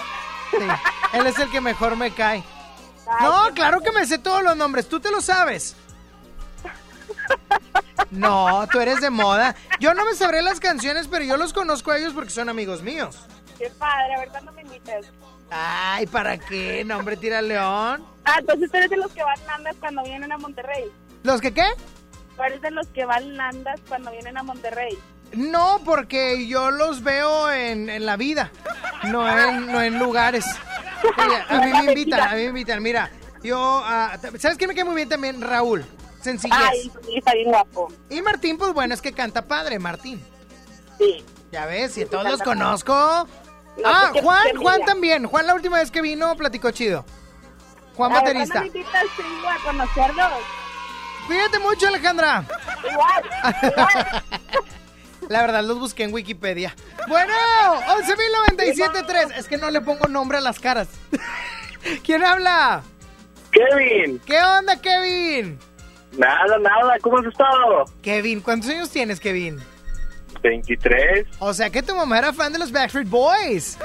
Sí. Él es el que mejor me cae. No, claro que me sé todos los nombres. ¿Tú te lo sabes? No, tú eres de moda. Yo no me sabré las canciones, pero yo los conozco a ellos porque son amigos míos. Qué padre, a ver cuándo me invitas. Ay, ¿para qué? No, hombre, tira león. Ah, entonces tú eres de los que van andas cuando vienen a Monterrey. ¿Los que qué? Tú eres de los que van andas cuando vienen a Monterrey. No, porque yo los veo en, en la vida, no en, no en lugares. Oye, a mí me invitan, a mí me invitan. Mira, yo, ah, ¿sabes quién me cae muy bien también? Raúl. Sencillez. Ay, está bien guapo. Y Martín, pues bueno, es que canta padre, Martín. Sí. Ya ves, si Sí, todos los conozco. No, ah, Juan, Juan también. Juan la última vez que vino platicó chido. Juan baterista. ¿cuándo me invitas a conocerlos? Cuídate mucho, Alejandra. Igual, La verdad, los busqué en Wikipedia. Bueno, 11.097.3. Es que no le pongo nombre a las caras. ¿Quién habla? Kevin. ¿Qué onda, Kevin? Nada, nada, ¿cómo has estado? Kevin, ¿cuántos años tienes, Kevin? 23. O sea que tu mamá era fan de los Backstreet Boys.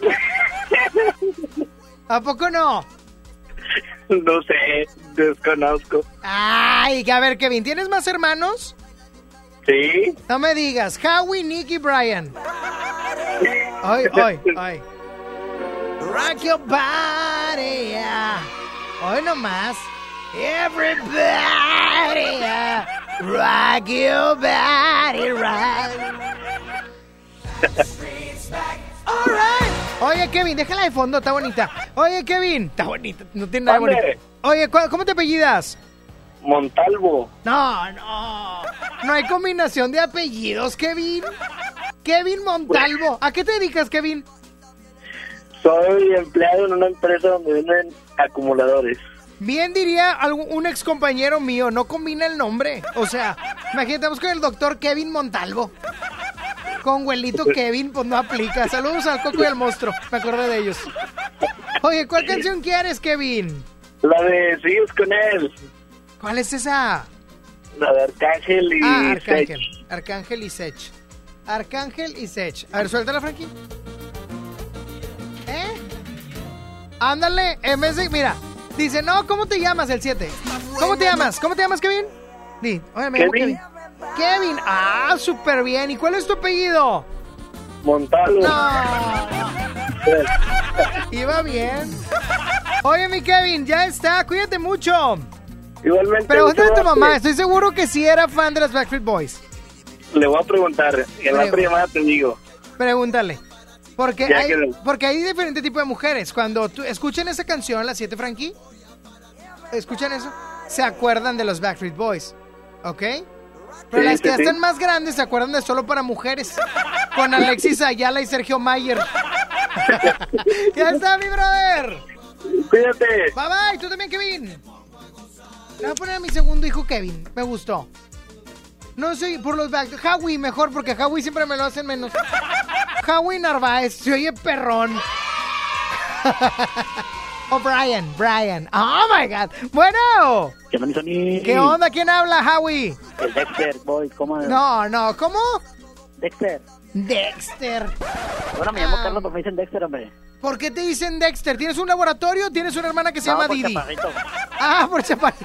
¿A poco no? No sé, desconozco. Ay, a ver, Kevin, ¿tienes más hermanos? Sí. No me digas. Howie, Nick y Brian. Ay, ay, ay. Rock your body, yeah. Hoy nomás. Everybody, yeah. Rock your body, right. Alright. Oye, Kevin, déjala de fondo, está bonita. Oye, Kevin, está bonita, no tiene nada bonito. Oye, ¿cu- ¿cómo te apellidas? Montalvo. No, no. No hay combinación de apellidos, Kevin. Kevin Montalvo. ¿A qué te dedicas, Kevin? Soy empleado en una empresa donde venden acumuladores. Bien diría algún- un ex compañero mío, no combina el nombre. O sea, imagínate, estamos con el doctor Kevin Montalvo. Con güelito Kevin, pues no aplica. Saludos al Coco y al monstruo. Me acordé de ellos. Oye, ¿cuál canción quieres, Kevin? La de Sigues con él. ¿Cuál es esa? La de Arcángel y Ah, Arcángel. Sech. Arcángel y Sech. Arcángel y Sech. A ver, suéltala, Frankie. ¿Eh? Ándale, en vez de. Mira, dice, no, ¿cómo te llamas el 7? ¿Cómo te llamas? ¿Cómo te llamas, Kevin? Di, oye, me Kevin. Kevin. Kevin, ah, súper bien. ¿Y cuál es tu apellido? Montalvo. Iba bien. Oye, mi Kevin, ya está, cuídate mucho. Igualmente. Pregúntale a tu mamá, estoy seguro que sí era fan de los Backstreet Boys. Le voy a preguntar. En la otra llamada te digo. Pregúntale. Porque Ya hay, porque hay diferentes tipos de mujeres. Cuando tú, escuchan esa canción, la 7 Frankie, escuchan eso, se acuerdan de los Backstreet Boys. ¿Ok? Pero Sí, las que sí, ya sí. están más grandes se acuerdan de solo para mujeres. Con Alexis Ayala y Sergio Mayer. ya está, mi brother. Cuídate. Bye bye, tú también, Kevin. Le voy a poner a mi segundo hijo Kevin. Me gustó. No soy por los back. Howie mejor, porque Howie siempre me lo hacen menos. Howie Narváez, se oye perrón. oh, Brian, Brian. Oh my god. Bueno. ¿Qué onda? ¿Qué onda? ¿Quién habla, Howie? El Dexter, boy, ¿cómo? No, no, ¿cómo? Dexter. Dexter. Bueno, me llamo Ah. Carlos, pero me dicen Dexter, hombre. ¿Por qué te dicen Dexter? ¿Tienes un laboratorio o tienes una hermana que se No, llama por Didi? chaparrito. Ah, por chaparrito.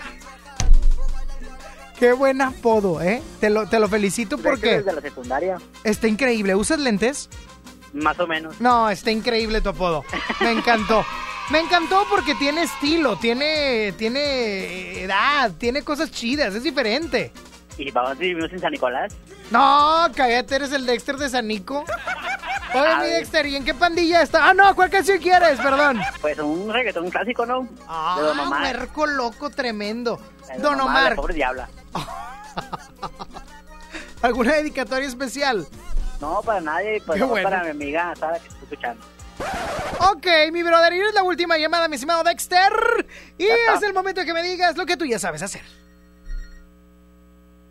Qué buen apodo, ¿eh? Te lo, te lo felicito porque Desde la secundaria, está increíble. ¿Usas lentes? más o menos. No, está increíble tu apodo. Me encantó. Me encantó porque tiene estilo, tiene, tiene edad, tiene cosas chidas, es diferente. ¿Y vamos vivimos en San Nicolás? No, cállate, eres el Dexter de Sanico. Oye, A mi. Dexter, ¿y en qué pandilla está? Ah, no, ¿cuál canción quieres? Perdón. Pues un reggaetón clásico, ¿no? Ah, de Don Omar. huerco loco tremendo. De Don Omar, pobre diabla. ¿alguna dedicatoria especial? No, para nadie, pues bueno. para mi amiga Sara que está escuchando. Ok, mi brother, y es la última llamada, mi estimado Dexter. Y es el momento de que me digas lo que tú ya sabes hacer.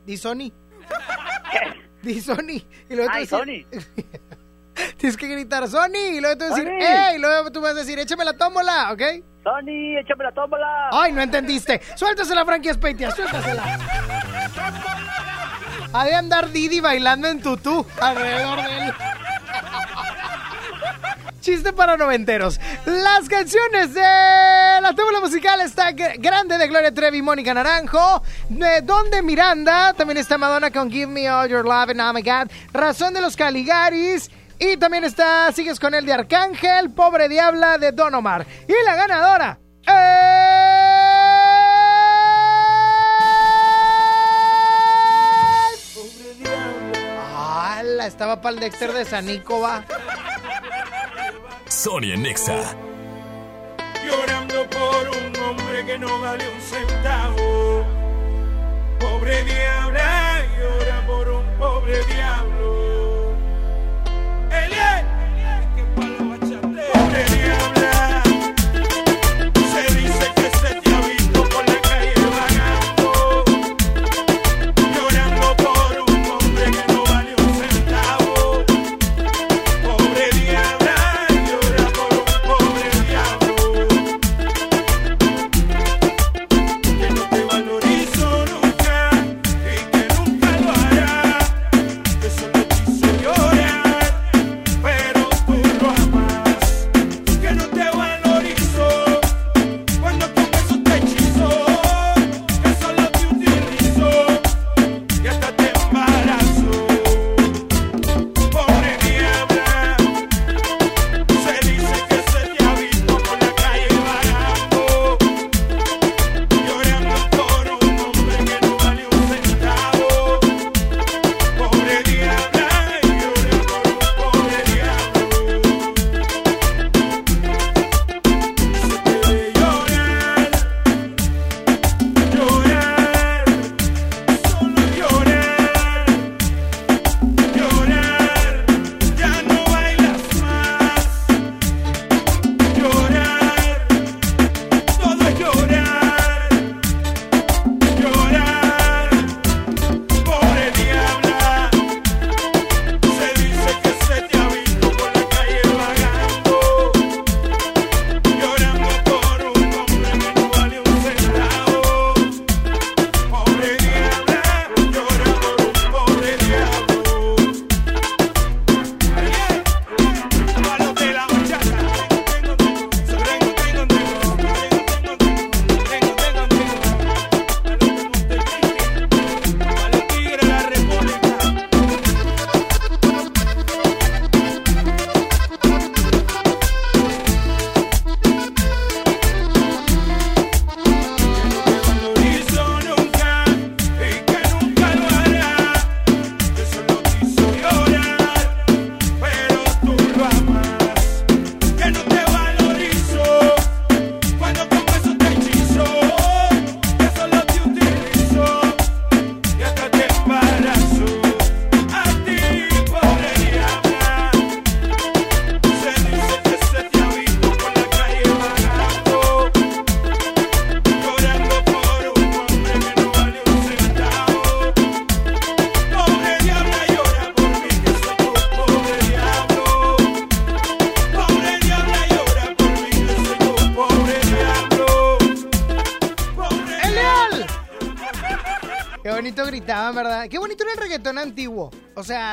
Di Sony. Di Sony. Y luego tú Ay, decir- Tienes que gritar Sony y luego tú decir, Sony. ¡Ey! Y luego tú vas a decir, échame la tómbola, ¿ok? Sony, échame la tómbola. Ay, no entendiste. Suéltasela, Frankie Speitia, suéltasela. Ha de andar Didi bailando en tutú alrededor de él. Chiste para noventeros. Las canciones de la tómbola musical está gr- grande de Gloria Trevi Mónica Naranjo. De Donde Miranda. También está Madonna con Give Me All Your Love and Oh My God. Razón de los Caligaris. Y también está Sigues con el de Arcángel. Pobre Diabla de Don Omar. Y la ganadora. ¡Hala! Estaba para el Dexter de Sanico, va. Sonia Nexa. Llorando por un hombre que no vale un centavo. Pobre diabla, llora por un pobre diablo.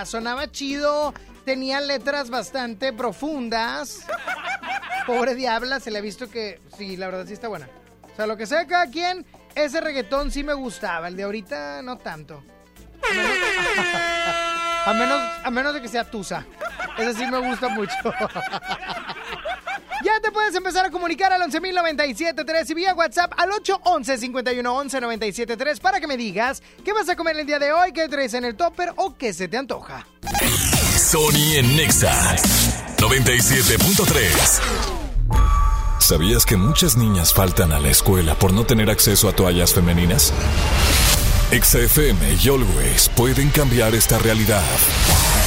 Sonaba chido, tenía letras bastante profundas. Pobre diabla, se le ha visto que sí, la verdad sí está buena. O sea, lo que sea cada quien, ese reggaetón sí me gustaba. El de ahorita no tanto. A menos, a menos de que sea Tusa. Ese sí me gusta mucho. Ya te puedes empezar a comunicar al 11.097.3 y vía WhatsApp al 811-511-973 para que me digas qué vas a comer el día de hoy, qué traes en el topper o qué se te antoja. Sony en Nexa 97.3. ¿Sabías que muchas niñas faltan a la escuela por no tener acceso a toallas femeninas? XFM y Always pueden cambiar esta realidad.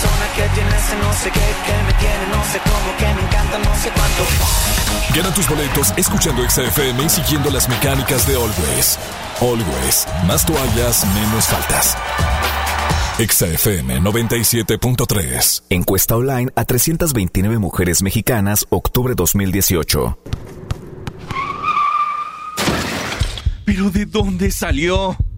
Persona que tiene ese no sé qué, que me tiene no sé cómo, que me encanta no sé cuánto. Gana tus boletos escuchando XFM y siguiendo las mecánicas de Always. Always, más toallas, menos faltas. XFM 97.3. Encuesta online a 329 mujeres mexicanas, octubre 2018. ¿Pero de dónde salió?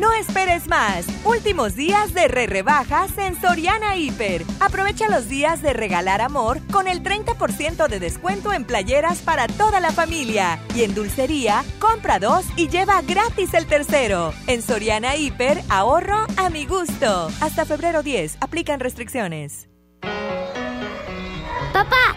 No esperes más. Últimos días de re rebajas en Soriana Hiper. Aprovecha los días de regalar amor con el 30% de descuento en playeras para toda la familia. Y en dulcería, compra dos y lleva gratis el tercero. En Soriana Hiper, ahorro a mi gusto. Hasta febrero 10, aplican restricciones. Papá,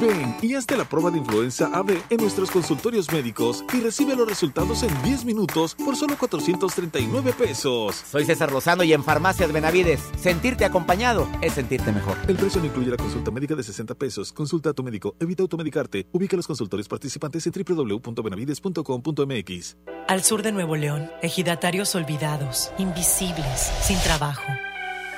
Ven y hazte la prueba de influenza AB en nuestros consultorios médicos y recibe los resultados en 10 minutos por solo 439 pesos. Soy César Lozano y en Farmacias Benavides, sentirte acompañado es sentirte mejor. El precio no incluye la consulta médica de 60 pesos. Consulta a tu médico, evita automedicarte. Ubica los consultorios participantes en www.benavides.com.mx. Al sur de Nuevo León, ejidatarios olvidados, invisibles, sin trabajo.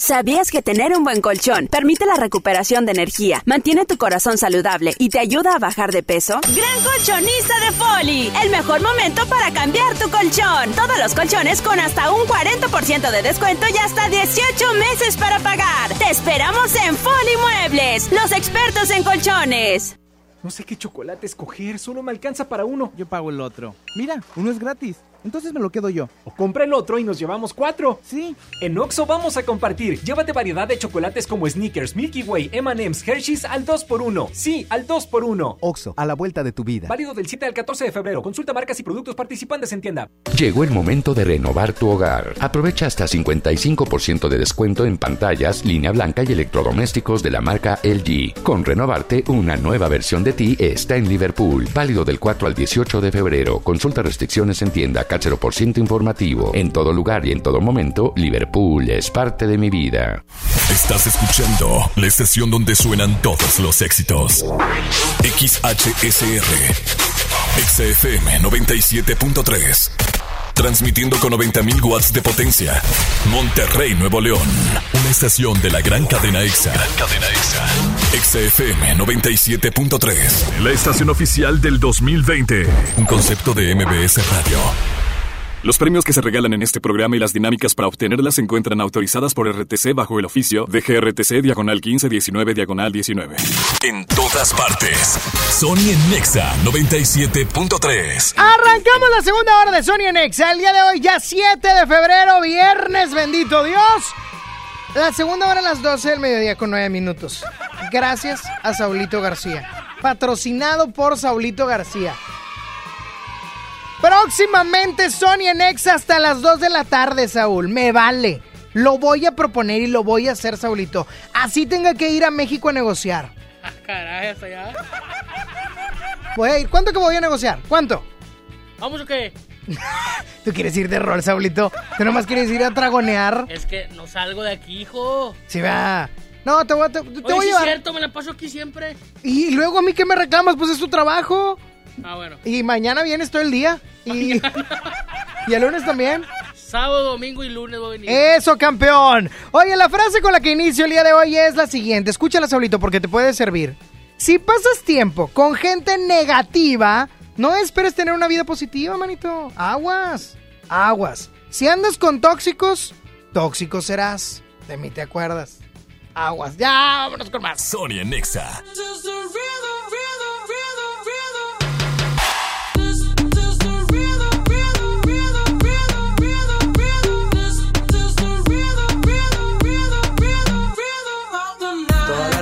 ¿Sabías que tener un buen colchón permite la recuperación de energía, mantiene tu corazón saludable y te ayuda a bajar de peso? Gran colchonista de Foli, el mejor momento para cambiar tu colchón. Todos los colchones con hasta un 40% de descuento y hasta 18 meses para pagar. Te esperamos en Foli Muebles, los expertos en colchones. No sé qué chocolate escoger, solo me alcanza para uno. Yo pago el otro. Mira, uno es gratis. Entonces me lo quedo yo. O compra el otro y nos llevamos cuatro. Sí. En Oxo vamos a compartir. Llévate variedad de chocolates como Snickers, Milky Way, M&M's, Hershey's al 2x1. Sí, al 2x1. Oxo, a la vuelta de tu vida. Válido del 7 al 14 de febrero. Consulta marcas y productos participantes en tienda. Llegó el momento de renovar tu hogar. Aprovecha hasta 55% de descuento en pantallas, línea blanca y electrodomésticos de la marca LG. Con renovarte, una nueva versión de ti está en Liverpool. Válido del 4 al 18 de febrero. Consulta restricciones en tienda por ciento informativo. En todo lugar y en todo momento, Liverpool es parte de mi vida. Estás escuchando la estación donde suenan todos los éxitos. XHSR. XFM 97.3. Transmitiendo con 90.000 watts de potencia. Monterrey, Nuevo León. Una estación de la gran cadena EXA. Gran cadena EXA. XFM 97.3. La estación oficial del 2020. Un concepto de MBS Radio. Los premios que se regalan en este programa y las dinámicas para obtenerlas se encuentran autorizadas por RTC bajo el oficio de GRTC Diagonal 1519 Diagonal 19. En todas partes. Sony en Nexa 97.3. Arrancamos la segunda hora de Sony en Nexa. El día de hoy, ya 7 de febrero, viernes, bendito Dios. La segunda hora a las 12 del mediodía con 9 minutos. Gracias a Saulito García. Patrocinado por Saulito García. Próximamente Sony en Exa hasta las 2 de la tarde, Saúl. Me vale. Lo voy a proponer y lo voy a hacer, Saulito. Así tenga que ir a México a negociar. Ah, caray, hasta allá. Voy a ir. ¿Cuánto que voy a negociar? ¿Cuánto? ¿Vamos o qué? Tú quieres ir de rol, Saulito. Tú nomás quieres ir a tragonear. Es que no salgo de aquí, hijo. Sí, va. No, te voy a, te, te Oye, voy a sí es llevar. cierto, me la paso aquí siempre. Y luego a mí que me reclamas, pues es tu trabajo. Ah, bueno. Y mañana vienes todo el día. Y, y el lunes también. Sábado, domingo y lunes voy a venir. Eso, campeón. Oye, la frase con la que inicio el día de hoy es la siguiente. Escúchala, Saulito, porque te puede servir. Si pasas tiempo con gente negativa, no esperes tener una vida positiva, manito. Aguas, aguas. Si andas con tóxicos, tóxico serás. De mí te acuerdas. Aguas. Ya, vámonos con más. Sonia Nexa.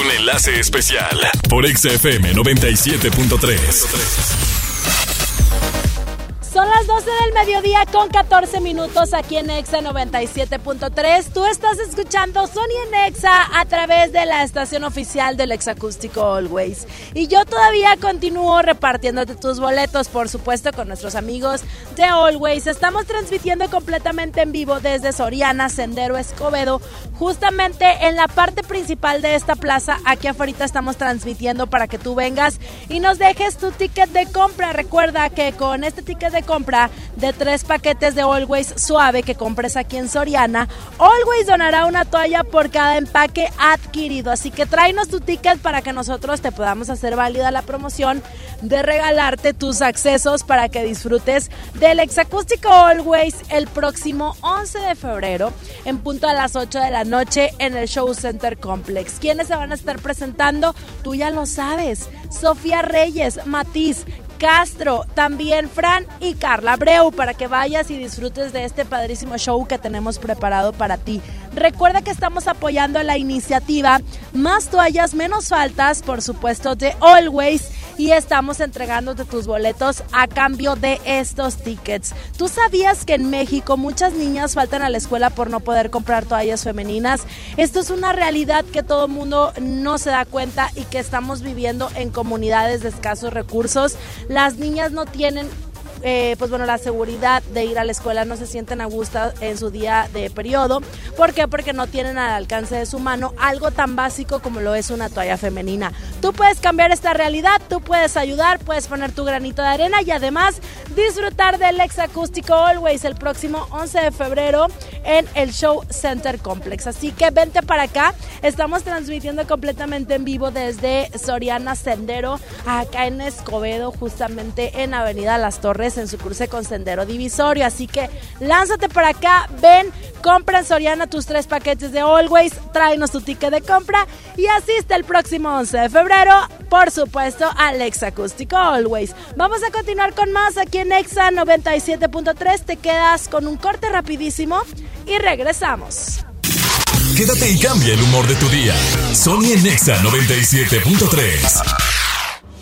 un enlace especial por XFM 97.3. Son las 12 del mediodía con 14 minutos aquí en Exa 97.3. Tú estás escuchando Sony en Exa a través de la estación oficial del Exacústico Always. Y yo todavía continúo repartiéndote tus boletos, por supuesto, con nuestros amigos de Always. Estamos transmitiendo completamente en vivo desde Soriana, Sendero Escobedo, justamente en la parte principal de esta plaza. Aquí afuera estamos transmitiendo para que tú vengas y nos dejes tu ticket de compra. Recuerda que con este ticket de de de tres paquetes de Always Suave que compres aquí en Soriana, Always donará una toalla por cada empaque adquirido. Así que tráenos tu ticket para que nosotros te podamos hacer válida la promoción de regalarte tus accesos para que disfrutes del exacústico Always el próximo 11 de febrero en punto a las 8 de la noche en el Show Center Complex. ¿Quiénes se van a estar presentando? Tú ya lo sabes. Sofía Reyes, Matiz, Castro, también Fran y Carla Breu para que vayas y disfrutes de este padrísimo show que tenemos preparado para ti. Recuerda que estamos apoyando la iniciativa Más toallas, menos faltas, por supuesto, de Always y estamos entregándote tus boletos a cambio de estos tickets. ¿Tú sabías que en México muchas niñas faltan a la escuela por no poder comprar toallas femeninas? Esto es una realidad que todo el mundo no se da cuenta y que estamos viviendo en comunidades de escasos recursos. Las niñas no tienen eh, pues bueno, la seguridad de ir a la escuela, no se sienten a gusto en su día de periodo. ¿Por qué? Porque no tienen al alcance de su mano algo tan básico como lo es una toalla femenina. Tú puedes cambiar esta realidad, tú puedes ayudar, puedes poner tu granito de arena y además disfrutar del ex acústico Always el próximo 11 de febrero en el Show Center Complex. Así que vente para acá. Estamos transmitiendo completamente en vivo desde Soriana Sendero, acá en Escobedo, justamente en Avenida Las Torres, en su cruce con Sendero Divisorio. Así que lánzate para acá, ven, compra en Soriana tus tres paquetes de Always, tráenos tu ticket de compra y asiste el próximo 11 de febrero, por supuesto, al Ex Acústico Always. Vamos a continuar con más aquí en Exa 97.3. Te quedas con un corte rapidísimo y regresamos. Quédate y cambia el humor de tu día. Sony en Nexa 97.3.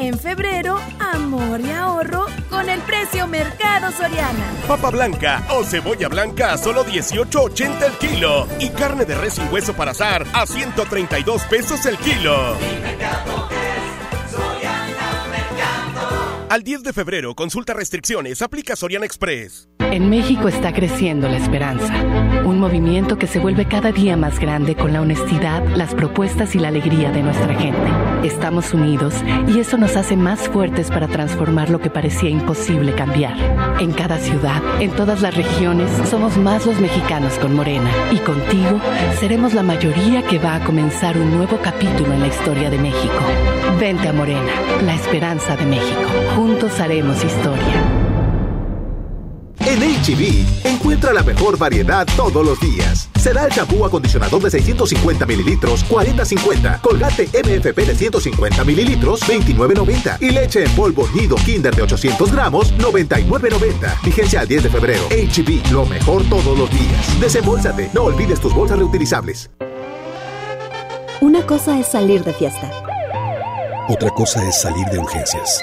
En febrero, amor y ahorro con el precio Mercado Soriana. Papa blanca o cebolla blanca a solo 18.80 el kilo. Y carne de res sin hueso para asar a 132 pesos el kilo. Al 10 de febrero, consulta restricciones, aplica Soriana Express. En México está creciendo la esperanza, un movimiento que se vuelve cada día más grande con la honestidad, las propuestas y la alegría de nuestra gente. Estamos unidos y eso nos hace más fuertes para transformar lo que parecía imposible cambiar. En cada ciudad, en todas las regiones, somos más los mexicanos con Morena y contigo seremos la mayoría que va a comenzar un nuevo capítulo en la historia de México. Vente a Morena, la esperanza de México. Juntos haremos historia. En HB, encuentra la mejor variedad todos los días. Será el champú acondicionador de 650 mililitros, 40.50. Colgate MFP de 150 mililitros, 29.90. Y leche en polvo nido Kinder de 800 gramos, 99.90. Vigencia al 10 de febrero. HB, lo mejor todos los días. Desembolsate, no olvides tus bolsas reutilizables. Una cosa es salir de fiesta. Otra cosa es salir de urgencias.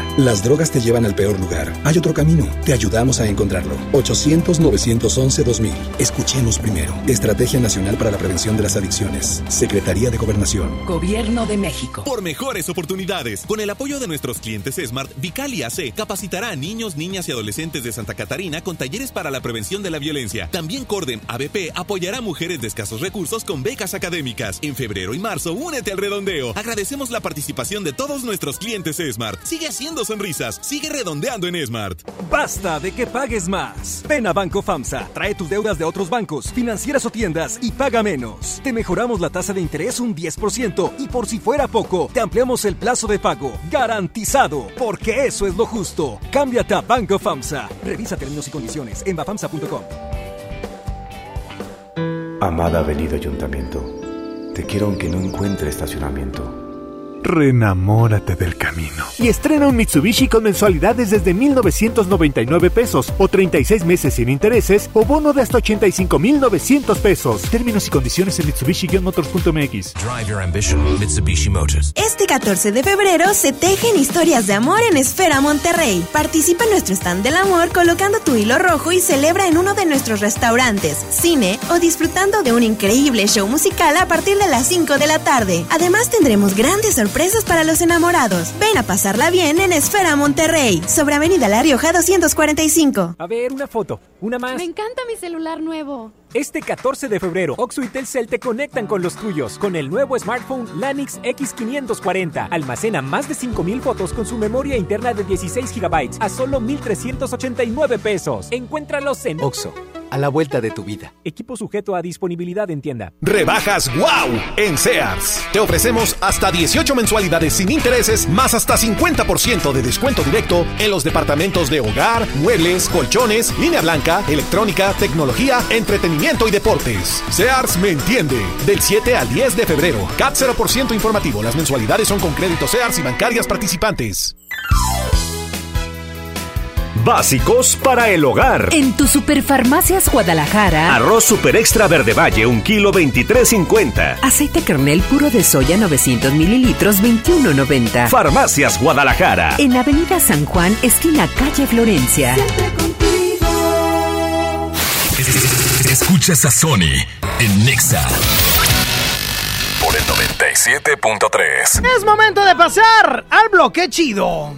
Las drogas te llevan al peor lugar. Hay otro camino. Te ayudamos a encontrarlo. 800-911-2000. Escuchemos primero. Estrategia Nacional para la Prevención de las Adicciones. Secretaría de Gobernación. Gobierno de México. Por mejores oportunidades. Con el apoyo de nuestros clientes Smart, Vicalia AC capacitará a niños, niñas y adolescentes de Santa Catarina con talleres para la prevención de la violencia. También Corden ABP apoyará a mujeres de escasos recursos con becas académicas. En febrero y marzo, únete al redondeo. Agradecemos la participación de todos nuestros clientes Smart. Sigue haciendo sonrisas. Sigue redondeando en Smart. Basta de que pagues más. Ven a Banco FAMSA, trae tus deudas de otros bancos, financieras o tiendas y paga menos. Te mejoramos la tasa de interés un 10% y por si fuera poco, te ampliamos el plazo de pago. Garantizado, porque eso es lo justo. Cámbiate a Banco FAMSA. Revisa términos y condiciones en bafamsa.com. Amada Avenida Ayuntamiento, te quiero aunque no encuentre estacionamiento. Renamórate del camino. Y estrena un Mitsubishi con mensualidades desde 1,999 pesos o 36 meses sin intereses o bono de hasta 85,900 pesos. Términos y condiciones en Mitsubishi-motors.mx. Drive your ambition, Mitsubishi Motors. Este 14 de febrero se tejen historias de amor en Esfera Monterrey. Participa en nuestro stand del amor colocando tu hilo rojo y celebra en uno de nuestros restaurantes, cine o disfrutando de un increíble show musical a partir de las 5 de la tarde. Además tendremos grandes sorpresas para los enamorados. Ven a pasarla bien en Esfera Monterrey, sobre Avenida La Rioja 245. A ver, una foto, una más. Me encanta mi celular nuevo. Este 14 de febrero, Oxo y Telcel te conectan con los tuyos con el nuevo smartphone Lanix X540. Almacena más de 5000 fotos con su memoria interna de 16 GB a solo 1389 pesos. Encuéntralos en Oxo, a la vuelta de tu vida. Equipo sujeto a disponibilidad en tienda. Rebajas wow en Sears. Te ofrecemos hasta 18 mensualidades sin intereses más hasta 50% de descuento directo en los departamentos de hogar, muebles, colchones, línea blanca, electrónica, tecnología, entretenimiento y deportes. Sears me entiende. Del 7 al 10 de febrero. CAT 0% informativo. Las mensualidades son con créditos Sears y bancarias participantes. Básicos para el hogar. En tu Superfarmacias Guadalajara. Arroz Super Extra Verde Valle, un kilo 23.50. Aceite kernel puro de soya 900 mililitros 21.90. Farmacias Guadalajara. En Avenida San Juan, esquina calle Florencia. Escuchas a Sony en Nexa por el 97.3. Es momento de pasar al bloque chido.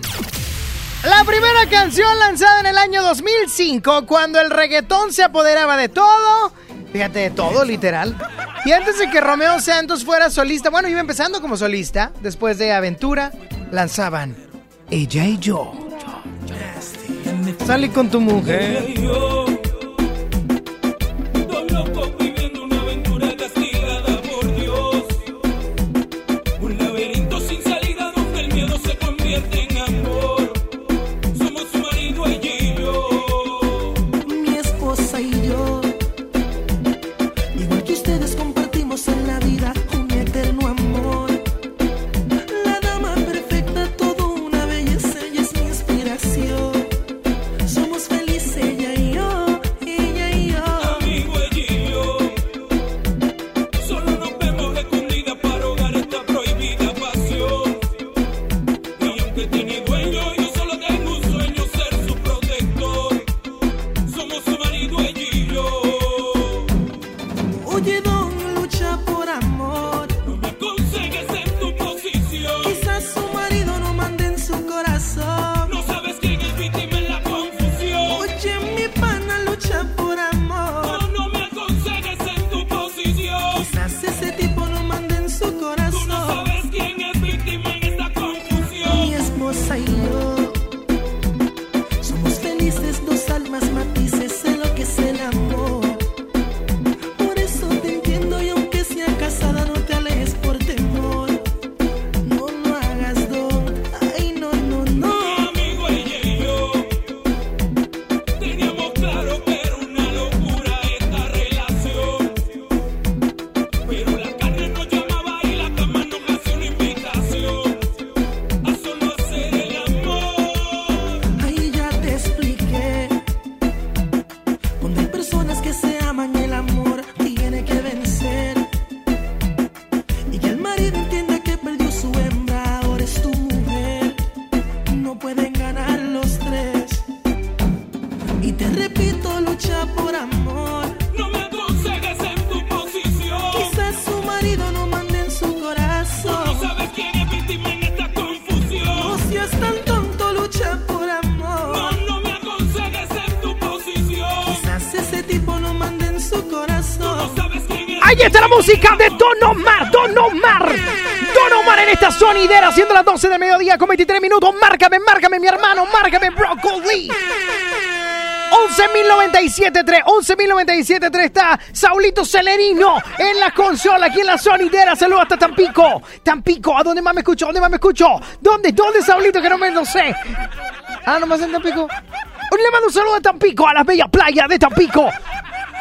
La primera canción lanzada en el año 2005, cuando el reggaetón se apoderaba de todo. Fíjate, de todo, literal. Y antes de que Romeo Santos fuera solista, bueno, iba empezando como solista, después de Aventura, lanzaban Ella y yo. Salí con tu mujer. Don Omar, Don Omar. Don Omar en esta sonidera, siendo las 12 del mediodía con 23 minutos. Márcame, márcame, mi hermano, márcame, Broccoli. 11.097.3, 11.097.3 está Saulito Celerino en la consola, aquí en la sonidera. Saludos hasta Tampico. Tampico, ¿a dónde más me escucho? ¿Dónde más me escucho? ¿Dónde? ¿Dónde, Saulito? Que no me lo sé. Ah, nomás en Tampico. Le mando un saludo a Tampico, a las bellas playas de Tampico.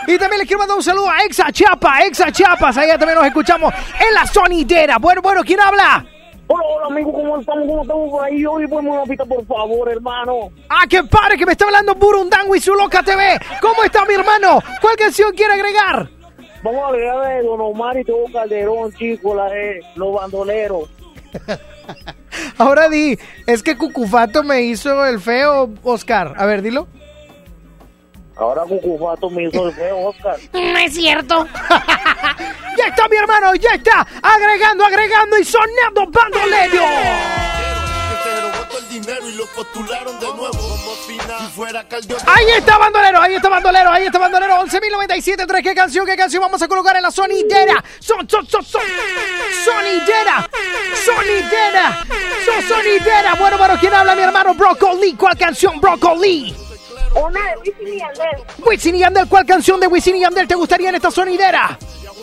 Y también les quiero mandar un saludo a Exa Chiapas, Exa Chiapas. Allá también nos escuchamos en la sonidera. Bueno, bueno, ¿quién habla? Hola, hola, amigo, ¿cómo estamos? ¿Cómo estamos por ahí? Hoy ponme una pista, por favor, hermano. ¡Ah, qué padre que me está hablando Burundango y su loca TV! ¿Cómo está mi hermano? ¿Cuál canción quiere agregar? Vamos a agregar de Don Omar y todo Calderón, chico, la de Los Bandoleros. Ahora di, es que Cucufato me hizo el feo, Oscar. A ver, dilo. Ahora Cucufato me hizo el feo, Oscar. No es cierto. ya está mi hermano, ya está. Agregando, agregando y sonando bandolero. Ahí está bandolero, ahí está bandolero, ahí está bandolero. 11.097, ¿qué canción, qué canción vamos a colocar en la sonidera? Son, son, son, son. Sonidera, sonidera, son sonidera. Bueno, bueno, ¿quién habla mi hermano Broccoli? ¿Cuál canción, Broccoli? Una de Wisin y Yandel. Wisin y Yandel, ¿cuál canción de Wisin y Yandel te gustaría en esta sonidera?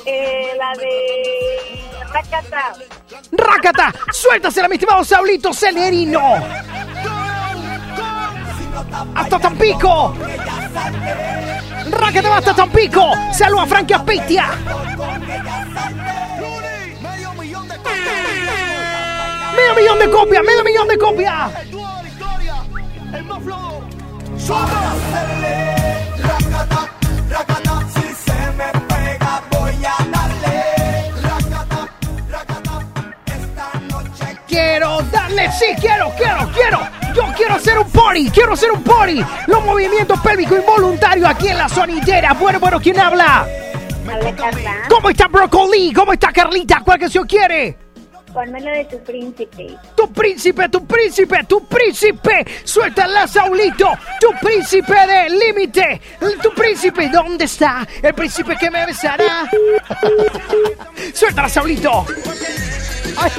Eh, la de Rakata. ¡Rácata! ¡Suéltasela, mi estimado Saulito Celerino! ¡Hasta Tampico! ¡Rácata va hasta Tampico! ¡Saluda a Frankie Aspitia! ¡Medio millón de copias! ¡Medio millón de copias! Quiero darle, sí, quiero, quiero, quiero. Yo quiero hacer un party, quiero hacer un party. Los movimientos pélvicos involuntarios aquí en la sonidera. Bueno, bueno, ¿quién habla? ¿Cómo está Broccoli? ¿Cómo está Carlita? ¿Cuál canción quiere? Pónmelo de tu príncipe. Tu príncipe, tu príncipe, tu príncipe. Suéltala, Saulito. Tu príncipe del límite. Tu príncipe, ¿dónde está? El príncipe que me besará. Suéltala, Saulito. Ay.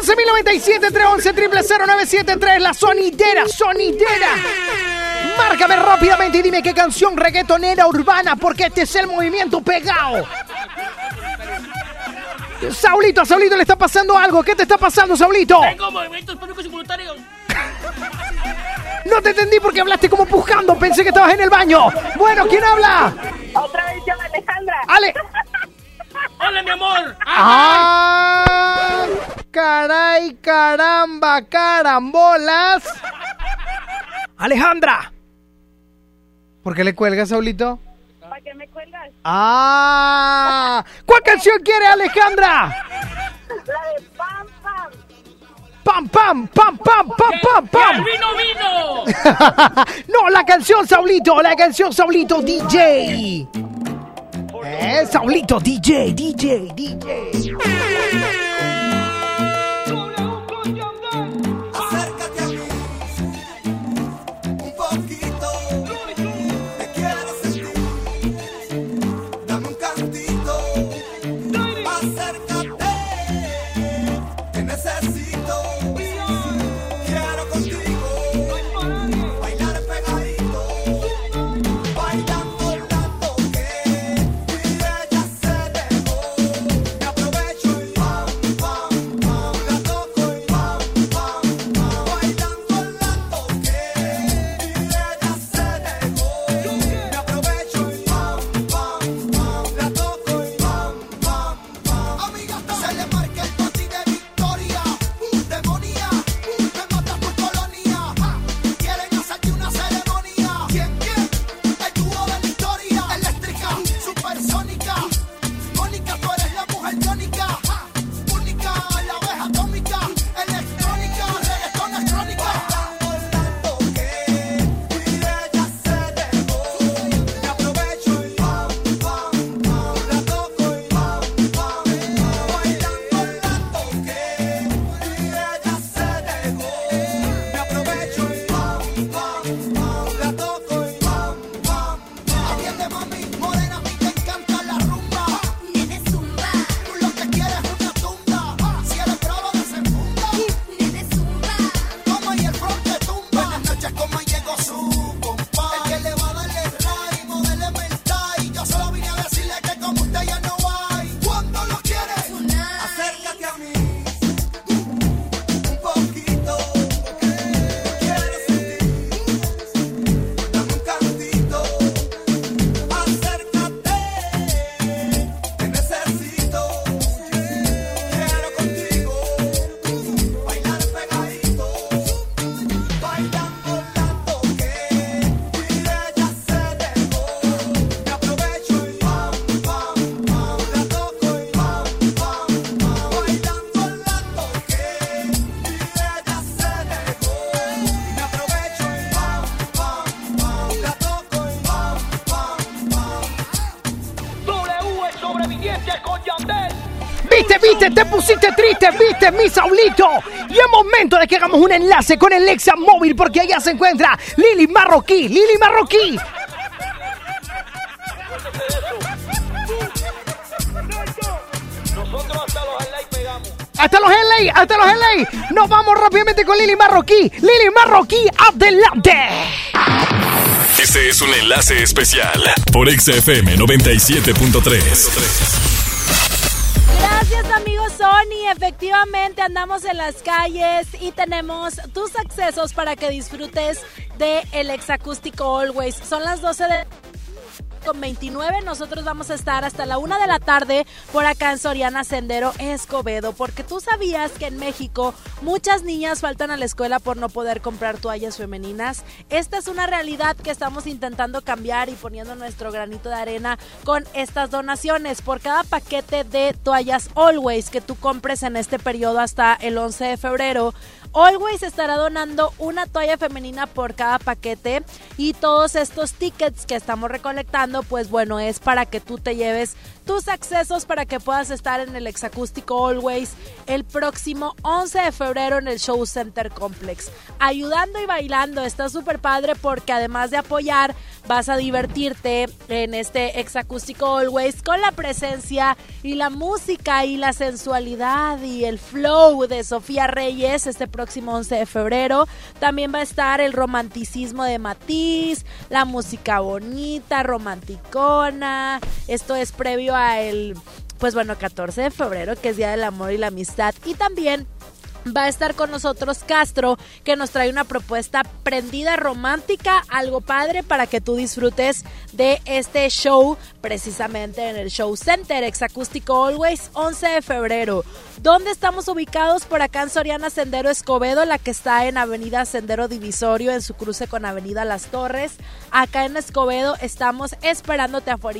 ¡11.097-311-00973! La sonidera, sonidera. Márcame rápidamente y dime qué canción reggaetonera urbana, porque este es el movimiento pegado. Saulito, a Saulito le está pasando algo. ¿Qué te está pasando, Saulito? Tengo movimientos públicos involuntarios. No te entendí porque hablaste como pujando. Pensé que estabas en el baño. Bueno, ¿quién habla? Otra vez yo, Alejandra. Ale. ¡Hola, mi amor! ¡Ah! ¡Caray, caramba, carambolas! Alejandra. ¿Por qué le cuelgas, Saulito? ¿Para qué me cuelgas? ¡Ah! ¿Cuál canción quiere, Alejandra? La de Pam Pam. ¡Pam, pam, pam, pam, pam, pam, pam! ¡El vino, vino! no, la canción, Saulito, la canción, Saulito, DJ. Eh, Saulito, DJ, DJ, DJ. Triste, viste, mi Saulito. Y es momento de que hagamos un enlace con el Lexa Móvil porque allá se encuentra Lili Marroquí. Lili Marroquí. Hasta los LA, hasta los LA. Nos vamos rápidamente con Lili Marroquí. Lili Marroquí, adelante. Este es un enlace especial por XFM 97.3. andamos en las calles y tenemos tus accesos para que disfrutes de el exacústico Always. Son las 12 de con 29 nosotros vamos a estar hasta la una de la tarde por acá en Soriana Sendero Escobedo porque tú sabías que en México muchas niñas faltan a la escuela por no poder comprar toallas femeninas. Esta es una realidad que estamos intentando cambiar y poniendo nuestro granito de arena con estas donaciones. Por cada paquete de toallas Always que tú compres en este periodo hasta el 11 de febrero Always estará donando una toalla femenina por cada paquete y todos estos tickets que estamos recolectando, pues bueno, es para que tú te lleves tus accesos para que puedas estar en el exacústico Always el próximo 11 de febrero en el Show Center Complex. Ayudando y bailando, está súper padre porque además de apoyar, vas a divertirte en este exacústico Always con la presencia y la música y la sensualidad y el flow de Sofía Reyes este próximo 11 de febrero. También va a estar el romanticismo de Matiz, la música bonita, romanticona. Esto es previo a el, pues bueno, 14 de febrero, que es Día del Amor y la Amistad. Y también va a estar con nosotros Castro, que nos trae una propuesta prendida romántica, algo padre para que tú disfrutes de este show precisamente en el Show Center Exacústico Always 11 de febrero. ¿Dónde estamos ubicados? Por acá en Soriana Sendero Escobedo, la que está en Avenida Sendero Divisorio, en su cruce con Avenida Las Torres. Acá en Escobedo estamos esperándote afuera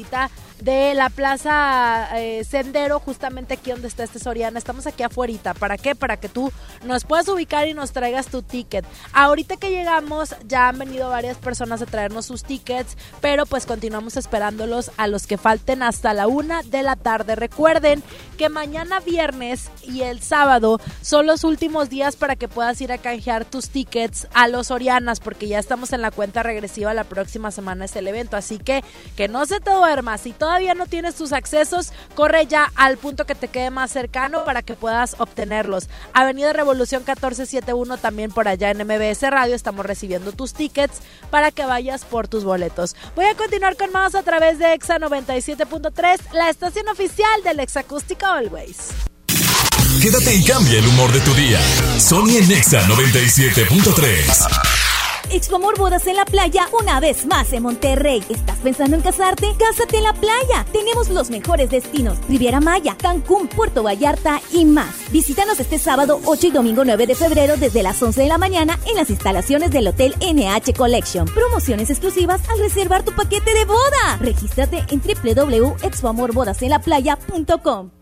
de la Plaza eh, Sendero, justamente aquí donde está este Soriana. Estamos aquí afuera. ¿Para qué? Para que tú nos puedas ubicar y nos traigas tu ticket. Ahorita que llegamos ya han venido varias personas a traernos sus tickets, pero pues continuamos esperándolos a los que falten hasta la una de la tarde. Recuerden que mañana viernes y el sábado son los últimos días para que puedas ir a canjear tus tickets a los Sorianas, porque ya estamos en la cuenta regresiva la próxima semana es el evento. Así que que no se te duerma. Si todavía no tienes tus accesos, corre ya al punto que te quede más cercano para que puedas obtenerlos. Avenida Revolución 1471 también por allá en MBS Radio estamos recibiendo tus tickets para que vayas por tus boletos. Voy a continuar con más a través de Exa 97.3, la estación oficial del Exacústico Always. Quédate y cambia el humor de tu día. Sony en Nexa 97.3. Expo Amor Bodas en la playa una vez más en Monterrey. ¿Estás pensando en casarte? Cásate en la playa. Tenemos los mejores destinos: Riviera Maya, Cancún, Puerto Vallarta y más. Visítanos este sábado 8 y domingo 9 de febrero desde las 11 de la mañana en las instalaciones del Hotel NH Collection. Promociones exclusivas al reservar tu paquete de boda. Regístrate en www.expoamorbodasenlaplaya.com.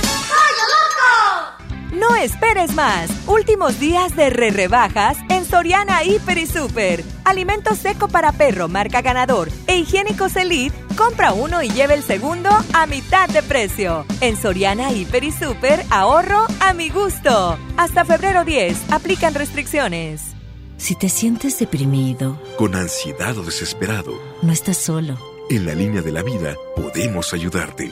No esperes más. Últimos días de re rebajas en Soriana Hiper y Super. Alimento seco para perro marca ganador e higiénicos Elite. Compra uno y lleve el segundo a mitad de precio. En Soriana Hiper y Super, ahorro a mi gusto. Hasta febrero 10, aplican restricciones. Si te sientes deprimido, Con ansiedad o desesperado, no estás solo. en la línea de la vida podemos ayudarte.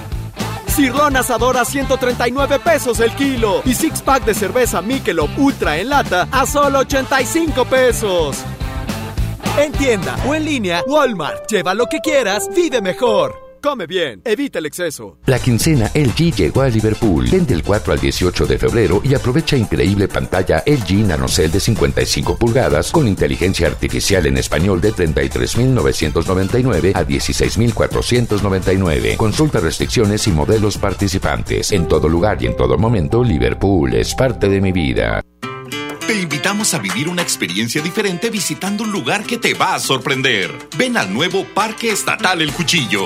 Cirlón asador a 139 pesos el kilo y six pack de cerveza Michelob Ultra en lata a solo 85 pesos. En tienda o en línea, Walmart. Lleva lo que quieras, vive mejor. Come bien, evita el exceso. La quincena LG llegó a Liverpool. Ven del 4 al 18 de febrero y aprovecha increíble pantalla LG NanoCell de 55 pulgadas con inteligencia artificial en español de 33.999 a 16.499. Consulta restricciones y modelos participantes. En todo lugar y en todo momento, Liverpool es parte de mi vida. Te invitamos a vivir una experiencia diferente visitando un lugar que te va a sorprender. Ven al nuevo Parque Estatal El Cuchillo.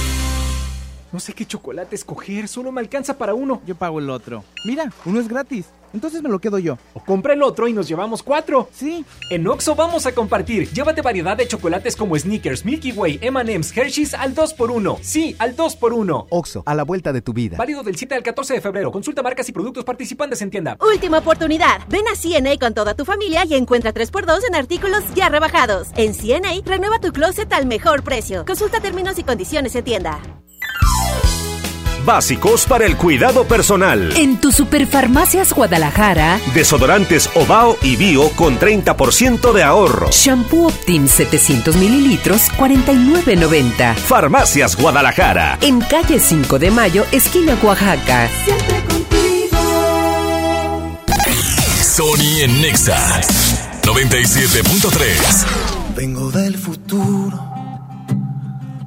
No sé qué chocolate escoger, solo me alcanza para uno. Yo pago el otro. Mira, uno es gratis. Entonces me lo quedo yo. O compra el otro y nos llevamos cuatro. Sí. En Oxo vamos a compartir. Llévate variedad de chocolates como Snickers, Milky Way, M&M's, Hershey's al 2x1. Sí, al 2x1. Oxo, a la vuelta de tu vida. Válido del 7 al 14 de febrero. Consulta marcas y productos participantes en tienda. Última oportunidad. Ven a CNA con toda tu familia y encuentra 3x2 en artículos ya rebajados. En CNA, renueva tu closet al mejor precio. Consulta términos y condiciones en tienda. Básicos para el cuidado personal. En tu Superfarmacias Guadalajara, Desodorantes Ovao y Bio con 30% de ahorro. Shampoo Optim 700 mililitros, 49.90. Farmacias Guadalajara. En calle 5 de Mayo, esquina Oaxaca. Sony en Nexa 97.3. Vengo del futuro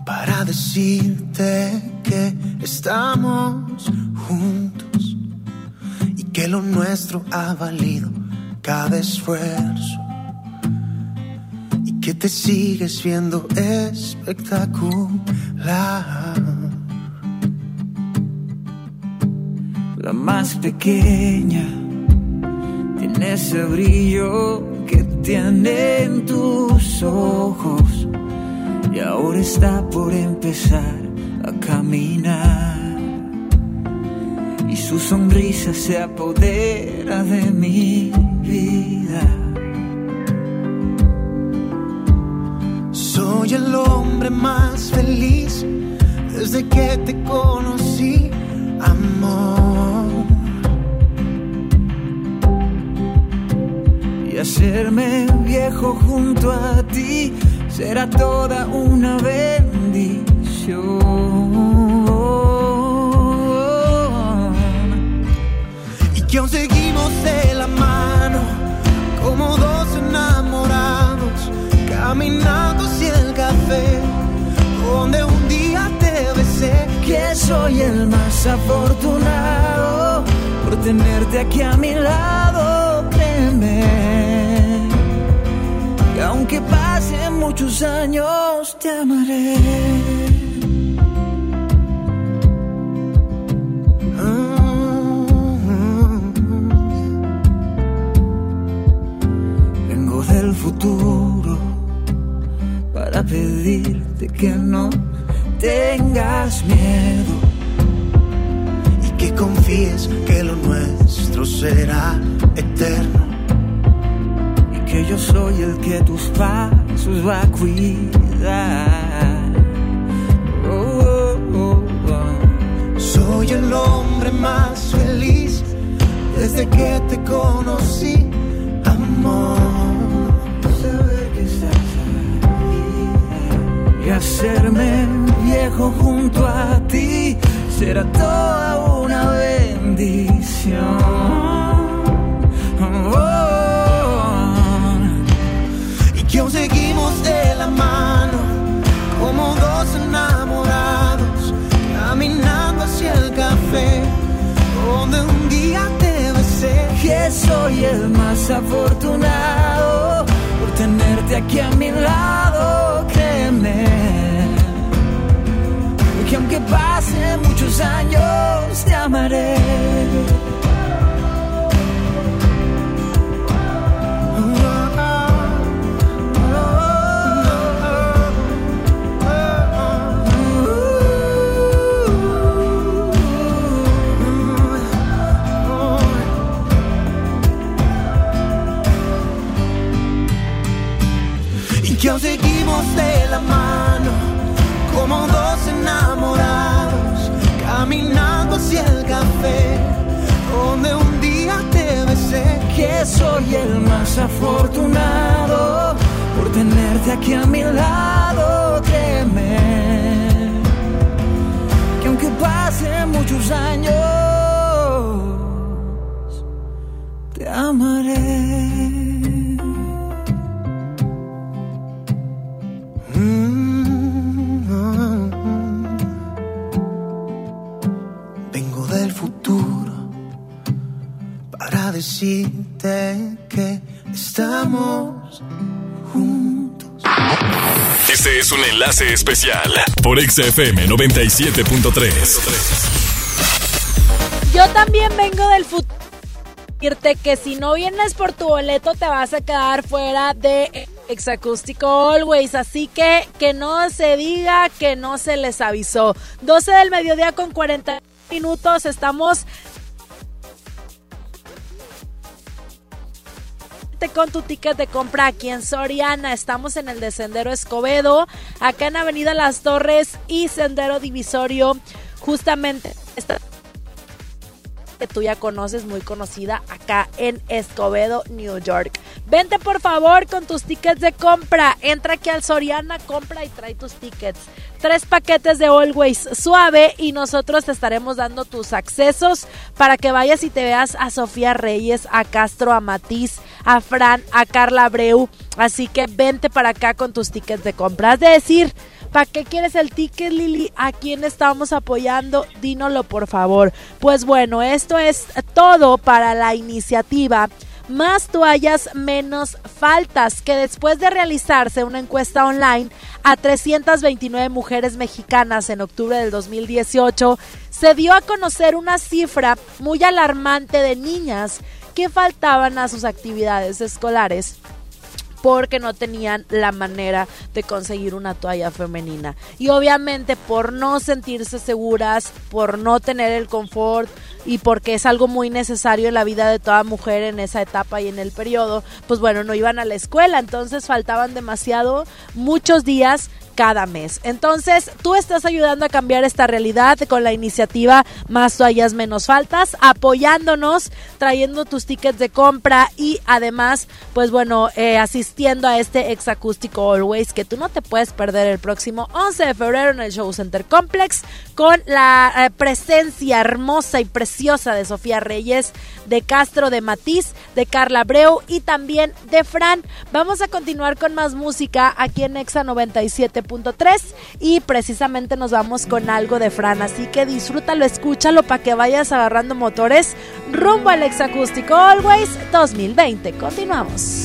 para decirte que estamos juntos y que lo nuestro ha valido cada esfuerzo y que te sigues viendo espectacular. La más pequeña tiene ese brillo que tienen tus ojos y ahora está por empezar a caminar y su sonrisa se apodera de mi vida. Soy el hombre más feliz desde que te conocí, amor. Y hacerme viejo junto a ti será toda una bendición. Y que aún seguimos de la mano como dos enamorados caminando hacia el café donde un día te besé. Que soy el más afortunado por tenerte aquí a mi lado, créeme. Aunque pasen muchos años, te amaré. Vengo del futuro para pedirte que no tengas miedo. y que confíes que lo nuestro será eterno. Que yo soy el que tus pasos va a cuidar. Oh, oh, oh. Soy el hombre más feliz desde que te conocí, más afortunado por tenerte aquí a mi lado, créeme. Que aunque pasen muchos años, te amaré. Como dos enamorados caminando hacia el café donde un día te besé que soy el más afortunado por tenerte aquí a mi lado créeme que aunque pasen muchos años enlace especial por XFM 97.3. Yo también vengo del futuro. Decirte que si no vienes por tu boleto te vas a quedar fuera de Exacústico Always, así que que no se diga que no se les avisó. 12 del mediodía con 40 minutos, estamos con tu ticket de compra aquí en Soriana. Estamos en el de Sendero Escobedo, acá en Avenida Las Torres y Sendero Divisorio. Justamente esta que tú ya conoces, muy conocida acá en Escobedo, New York. Vente por favor con tus tickets de compra. Entra aquí al Soriana, compra y trae tus tickets. Tres paquetes de Always suave y nosotros te estaremos dando tus accesos para que vayas y te veas a Sofía Reyes, a Castro, a Matiz, a Fran, a Carla Abreu. Así que vente para acá con tus tickets de compra. De decir, ¿Para qué quieres el ticket, Lili? ¿A quién estamos apoyando? Dínoslo, por favor. Pues bueno, esto es todo para la iniciativa. Más toallas, menos faltas, que después de realizarse una encuesta online a 329 mujeres mexicanas en octubre del 2018, se dio a conocer una cifra muy alarmante de niñas que faltaban a sus actividades escolares porque no tenían la manera de conseguir una toalla femenina. Y obviamente por no sentirse seguras, por no tener el confort y porque es algo muy necesario en la vida de toda mujer en esa etapa y en el periodo, pues bueno, no iban a la escuela, entonces faltaban demasiado, muchos días cada mes. Entonces, tú estás ayudando a cambiar esta realidad con la iniciativa Más toallas menos faltas, apoyándonos, trayendo tus tickets de compra y además, pues bueno, eh, asistiendo a este exacústico Always que tú no te puedes perder el próximo 11 de febrero en el Show Center Complex con la eh, presencia hermosa y de Sofía Reyes, de Castro, de Matiz, de Carla Abreu y también de Fran. Vamos a continuar con más música aquí en Exa 97 y precisamente nos vamos con algo de Fran, así que disfrútalo, escúchalo para que vayas agarrando motores rumbo al exacústico Always 2020. Continuamos.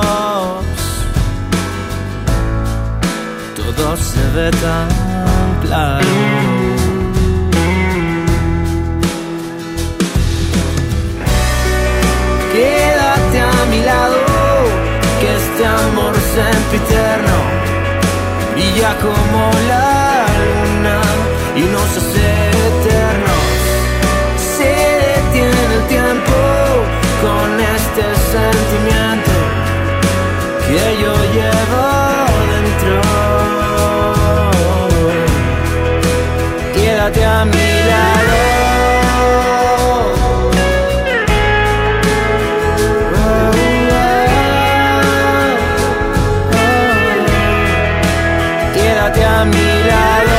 se ve tan claro. Quédate a mi lado, que este amor sempiterno brilla como la luna y nos hace eternos. Se detiene el tiempo con este sentimiento que yo llevo quédate a mi lado. A mi lado.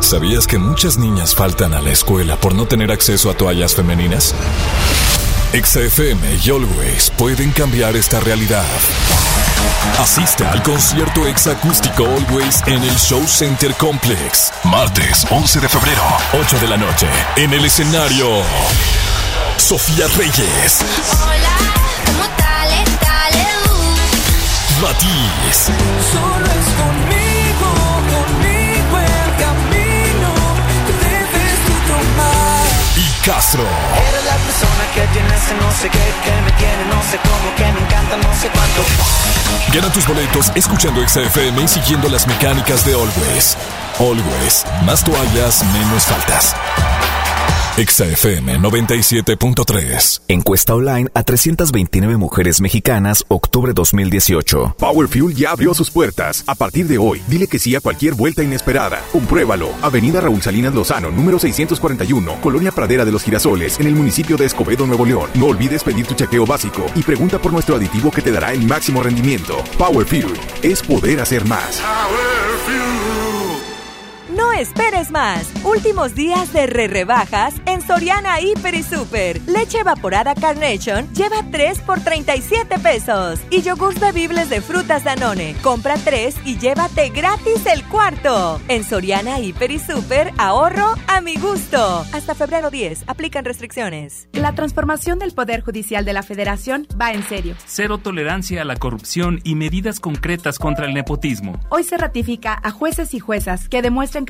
¿Sabías que muchas niñas faltan a la escuela por no tener acceso a toallas femeninas? XFM y Always pueden cambiar esta realidad. Asiste al concierto exacústico Always en el Show Center Complex. Martes 11 de febrero, 8 de la noche. En el escenario, Sofía Reyes. Hola, ¿cómo tal? Dale, uh. Matiz. Solo es conmigo, conmigo el camino que debes tomar. Y Castro. Que tiene ese no sé qué, que me tiene no sé cómo, que me encanta no sé cuánto. Gana tus boletos escuchando XFM y siguiendo las mecánicas de Always. Always, más toallas, menos faltas. XFM 97.3. Encuesta online a 329 mujeres mexicanas, octubre 2018. Power Fuel ya abrió sus puertas. A partir de hoy, dile que sí a cualquier vuelta inesperada. Compruébalo. Avenida Raúl Salinas Lozano, número 641, Colonia Pradera de los Girasoles, en el municipio de Escobedo, Nuevo León. No olvides pedir tu chequeo básico y pregunta por nuestro aditivo que te dará el máximo rendimiento. Power Fuel es poder hacer más. No esperes más. Últimos días de re rebajas en Soriana Hiper y Super. Leche evaporada Carnation lleva 3 por 37 pesos. Y yogurts bebibles de frutas Danone. Compra 3 y llévate gratis el cuarto. En Soriana Hiper y Super, ahorro a mi gusto. Hasta febrero 10. Aplican restricciones. La transformación del Poder Judicial de la Federación va en serio. Cero tolerancia a la corrupción y medidas concretas contra el nepotismo. Hoy se ratifica a jueces y juezas que demuestren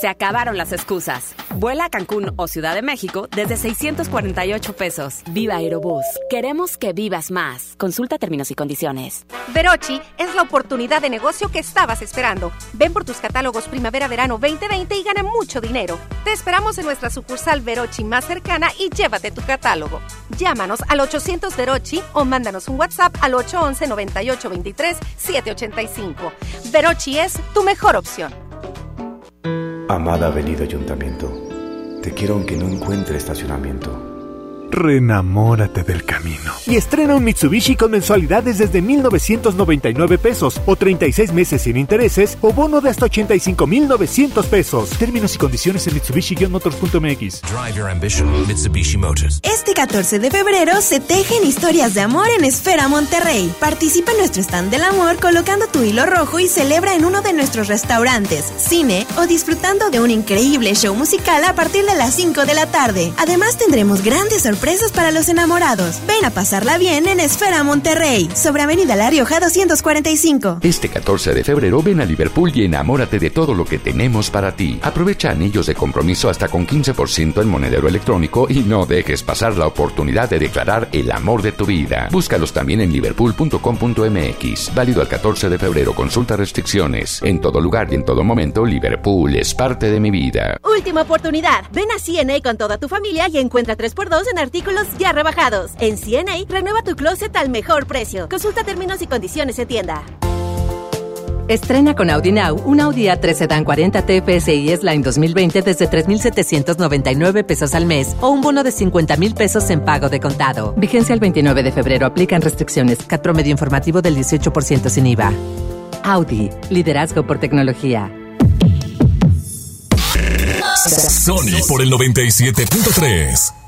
Se acabaron las excusas. Vuela a Cancún o Ciudad de México desde 648 pesos. Viva Aerobús. Queremos que vivas más. Consulta términos y condiciones. Verochi es la oportunidad de negocio que estabas esperando. Ven por tus catálogos Primavera-Verano 2020 y gana mucho dinero. Te esperamos en nuestra sucursal Verochi más cercana y llévate tu catálogo. Llámanos al 800 Verochi o mándanos un WhatsApp al 811-9823-785. Verochi es tu mejor opción. Amada Avenida Ayuntamiento, te quiero aunque no encuentre estacionamiento. Renamórate del camino. Y estrena un Mitsubishi con mensualidades desde 1,999 pesos o 36 meses sin intereses o bono de hasta 85,900 pesos. Términos y condiciones en Mitsubishi-motors.mx. Drive your ambition, Mitsubishi Motors. Este 14 de febrero se tejen historias de amor en Esfera Monterrey. Participa en nuestro stand del amor colocando tu hilo rojo y celebra en uno de nuestros restaurantes, cine o disfrutando de un increíble show musical a partir de las 5 de la tarde. Además tendremos grandes sorpresas para los enamorados. Ven a pasarla bien en Esfera Monterrey, sobre Avenida La Rioja 245. Este 14 de febrero ven a Liverpool y enamórate de todo lo que tenemos para ti. Aprovecha anillos de compromiso hasta con 15% en monedero electrónico y no dejes pasar la oportunidad de declarar el amor de tu vida. Búscalos también en liverpool.com.mx. Válido al 14 de febrero. Consulta restricciones. En todo lugar y en todo momento, Liverpool es parte de mi vida. Última oportunidad. Ven a CNA con toda tu familia y encuentra 3x2 en artículos ya rebajados. En CNA, renueva tu closet al mejor precio. Consulta términos y condiciones en tienda. Estrena con Audi Now un Audi A3 Sedan 40 TFSI S-Line 2020 desde 3,799 pesos al mes o un bono de 50 mil pesos en pago de contado. Vigencia el 29 de febrero. Aplican restricciones. CAT promedio informativo del 18% sin IVA. Audi. Liderazgo por tecnología. Sony por el 97.3.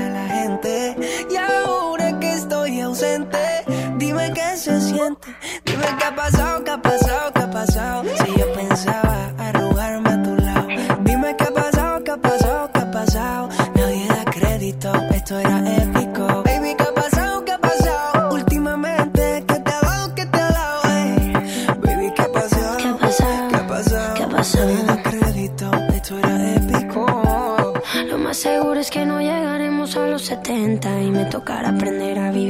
se siente, dime qué ha pasado, qué ha pasado, qué ha pasado. Si yo pensaba arrugarme a tu lado. Dime qué ha pasado, qué ha pasado, qué ha pasado. Nadie da crédito, esto era épico. Baby, qué ha pasado, qué ha pasado. Últimamente, ¿qué te ha dado, qué te ha dado? Ey. Baby, qué ha pasado, qué ha pasado, qué ha pasado. ¿Qué ha pasado? Nadie da crédito, esto era épico. Lo más seguro es que no llegaremos a los 70 y me tocará aprender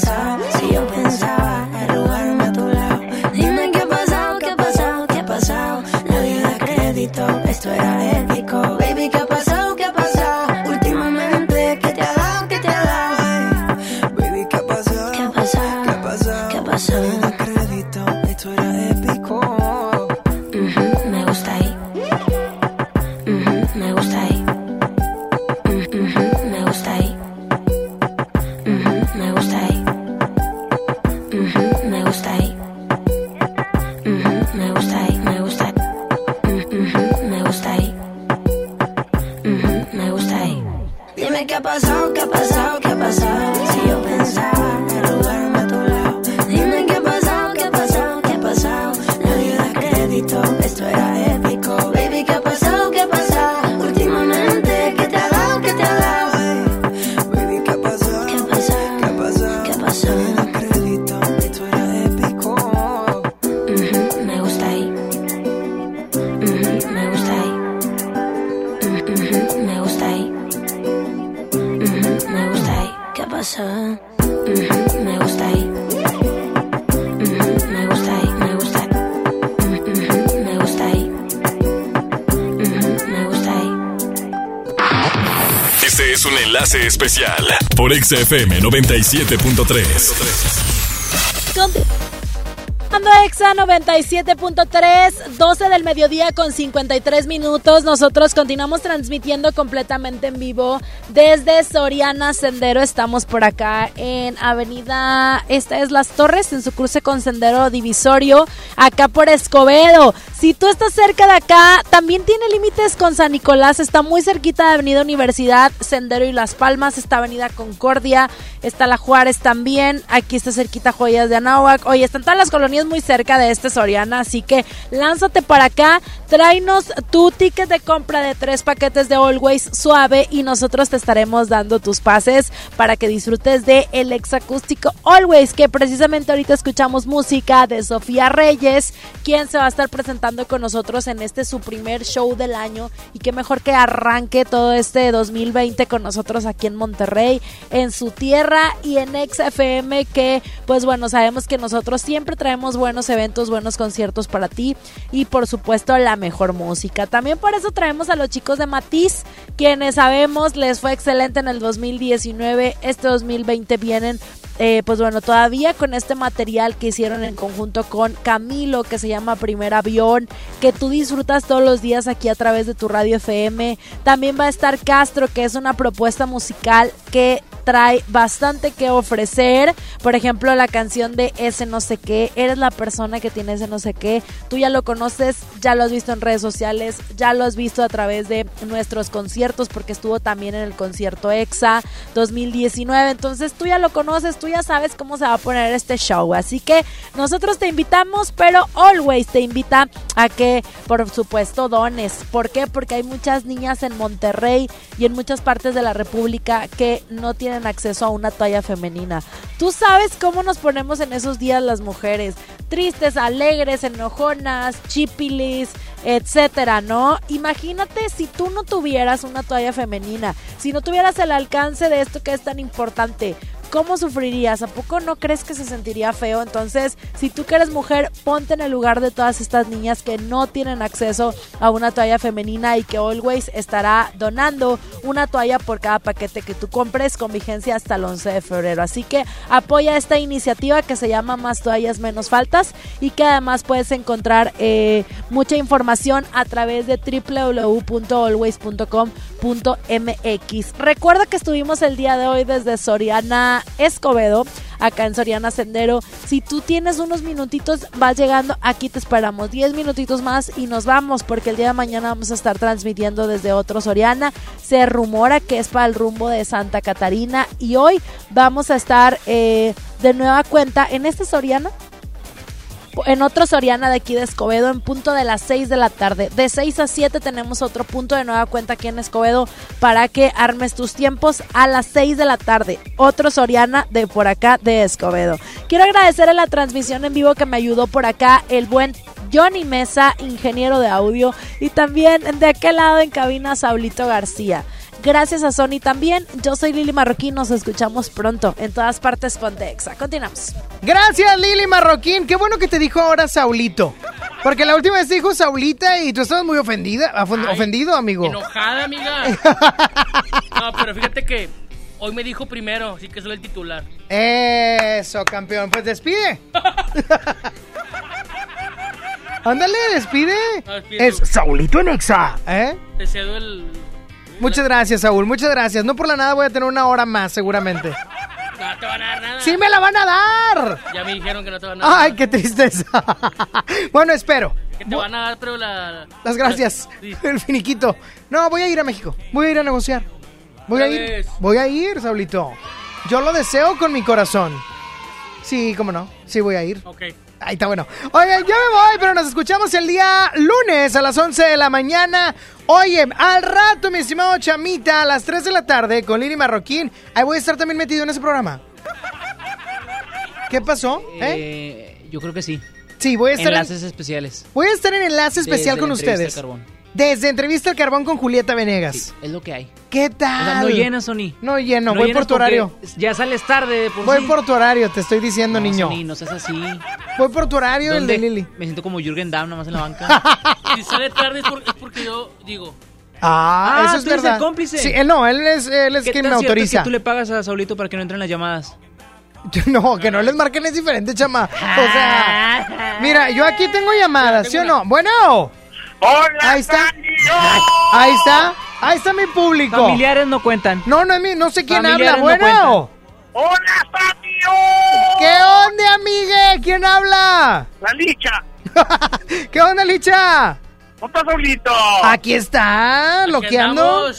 qué ha pasado. Si yo enlace especial por XFM 97.3. Ando Exa 97.3, 12 del mediodía con 53 minutos. Nosotros continuamos transmitiendo completamente en vivo desde Soriana Sendero. Estamos por acá en Avenida, esta es Las Torres, en su cruce con Sendero Divisorio, acá por Escobedo. Si tú estás cerca de acá, también tiene límites con San Nicolás, está muy cerquita de Avenida Universidad, Sendero y Las Palmas, está Avenida Concordia, está La Juárez también, aquí está cerquita Joyas de Anáhuac. Oye, están todas las colonias muy cerca de este Soriana, así que lánzate para acá, tráenos tu ticket de compra de tres paquetes de Always suave y nosotros te estaremos dando tus pases para que disfrutes de el exacústico Always, que precisamente ahorita escuchamos música de Sofía Reyes, quien se va a estar presentando con nosotros en este su primer show del año. Y qué mejor que arranque todo este 2020 con nosotros aquí en Monterrey, en su tierra y en XFM que pues bueno, sabemos que nosotros siempre traemos buenos eventos, buenos conciertos para ti y por supuesto la mejor música. También por eso traemos a los chicos de Matiz, quienes sabemos les fue excelente en el 2019, este 2020 vienen eh, pues bueno, todavía con este material que hicieron en conjunto con Camilo, que se llama Primer Avión, que tú disfrutas todos los días aquí a través de tu radio FM. También va a estar Castro, que es una propuesta musical que trae bastante que ofrecer. Por ejemplo, la canción de ese no sé qué, eres la persona que tiene ese no sé qué. Tú ya lo conoces, ya lo has visto en redes sociales, ya lo has visto a través de nuestros conciertos, porque estuvo también en el concierto EXA 2019. Entonces tú ya lo conoces, tú ya sabes cómo se va a poner este show. Así que nosotros te invitamos, pero Always te invita a que, por supuesto, dones. ¿Por qué? Porque hay muchas niñas en Monterrey y en muchas partes de la República que no tienen acceso a una toalla femenina. Tú sabes cómo nos ponemos en esos días las mujeres. Tristes, alegres, enojonas, chipilis, etcétera, ¿no? Imagínate si tú no tuvieras una toalla femenina, si no tuvieras el alcance de esto que es tan importante. ¿Cómo sufrirías? ¿A poco no crees que se sentiría feo? Entonces, si tú que eres mujer, ponte en el lugar de todas estas niñas que no tienen acceso a una toalla femenina y que Always estará donando una toalla por cada paquete que tú compres con vigencia hasta el 11 de febrero. Así que apoya esta iniciativa que se llama Más toallas, menos faltas y que además puedes encontrar eh, mucha información a través de www.always.com.mx. Recuerda que estuvimos el día de hoy desde Soriana Escobedo, acá en Soriana Sendero. Si tú tienes unos minutitos, vas llegando, aquí te esperamos 10 minutitos más y nos vamos porque el día de mañana vamos a estar transmitiendo desde otro Soriana. Se rumora que es para el rumbo de Santa Catarina y hoy vamos a estar eh, de nueva cuenta en este Soriana en otro Soriana de aquí de Escobedo en punto de las 6 de la tarde. De 6 a 7 tenemos otro punto de nueva cuenta aquí en Escobedo para que armes tus tiempos a las 6 de la tarde. Otro Soriana de por acá de Escobedo. Quiero agradecer a la transmisión en vivo que me ayudó por acá el buen Johnny Mesa, ingeniero de audio, y también de aquel lado en cabina Saulito García. Gracias a Sony también. Yo soy Lili Marroquín. Nos escuchamos pronto en todas partes Pontexa. Continuamos. Gracias, Lili Marroquín. Qué bueno que te dijo ahora Saulito. Porque la última vez te dijo Saulita y tú estabas muy ofendida, Ay, ofendido, amigo. Enojada, amiga. No, pero fíjate que hoy me dijo primero, así que soy el titular. Eso, campeón. Pues despide. Ándale, despide. Despide Es tú. Saulito en Exa. ¿Eh? Te cedo el. Muchas gracias, Saúl. Muchas gracias. No por la nada voy a tener una hora más, seguramente. No te van a dar nada. ¡Sí me la van a dar! Ya me dijeron que no te van a dar. ¡Ay, qué tristeza! bueno, espero. Que te van a dar, pero la. Las gracias. Sí. El finiquito. No, voy a ir a México. Voy a ir a negociar. Voy a ir. Voy a ir, Saulito. Yo lo deseo con mi corazón. Sí, cómo no. Sí, voy a ir. Ok. Ahí está bueno. Oigan, ya me voy, pero nos escuchamos el día lunes a las 11 de la mañana. Oye, al rato, mi estimado Chamita, a las 3 de la tarde con Lili Marroquín. Ahí voy a estar también metido en ese programa. ¿Qué pasó? ¿Eh? Eh, yo creo que sí. Sí, voy a estar en- Enlaces especiales. Voy a estar en enlace especial Desde con ustedes. carbón. Desde entrevista al carbón con Julieta Venegas. Es lo que hay. ¿Qué O tal? sea, no llenas, Sony. No lleno, No voy por tu horario. Ya sales tarde. de Por Voy sí. por tu horario, te estoy diciendo, No, niño. Sony, no seas así. Voy por tu horario, el de. Lili. Me siento como Jürgen Damm nomás en la banca. Si sale tarde es, por- es porque yo digo. Ah, Ah, eso es tú eres verdad. el cómplice. Sí, él no, él es, él es ¿Qué quien tan me autoriza. que tú le pagas a Saulito para que no entren las llamadas? No, que no les marquen es diferente, chama. O sea, mira, yo aquí tengo llamadas, ¿sí o no? Bueno. Hola, Ahí está. Ahí está. Ahí está mi público. Familiares no cuentan. No, no, es mi- no sé quién Familiares habla. no Bueno. ¡Hola, Fabio! ¿Qué onda, amigue? ¿Quién habla? La licha. ¿Qué onda, Licha? ¿Cómo estás, Saulito? Aquí está, loqueando.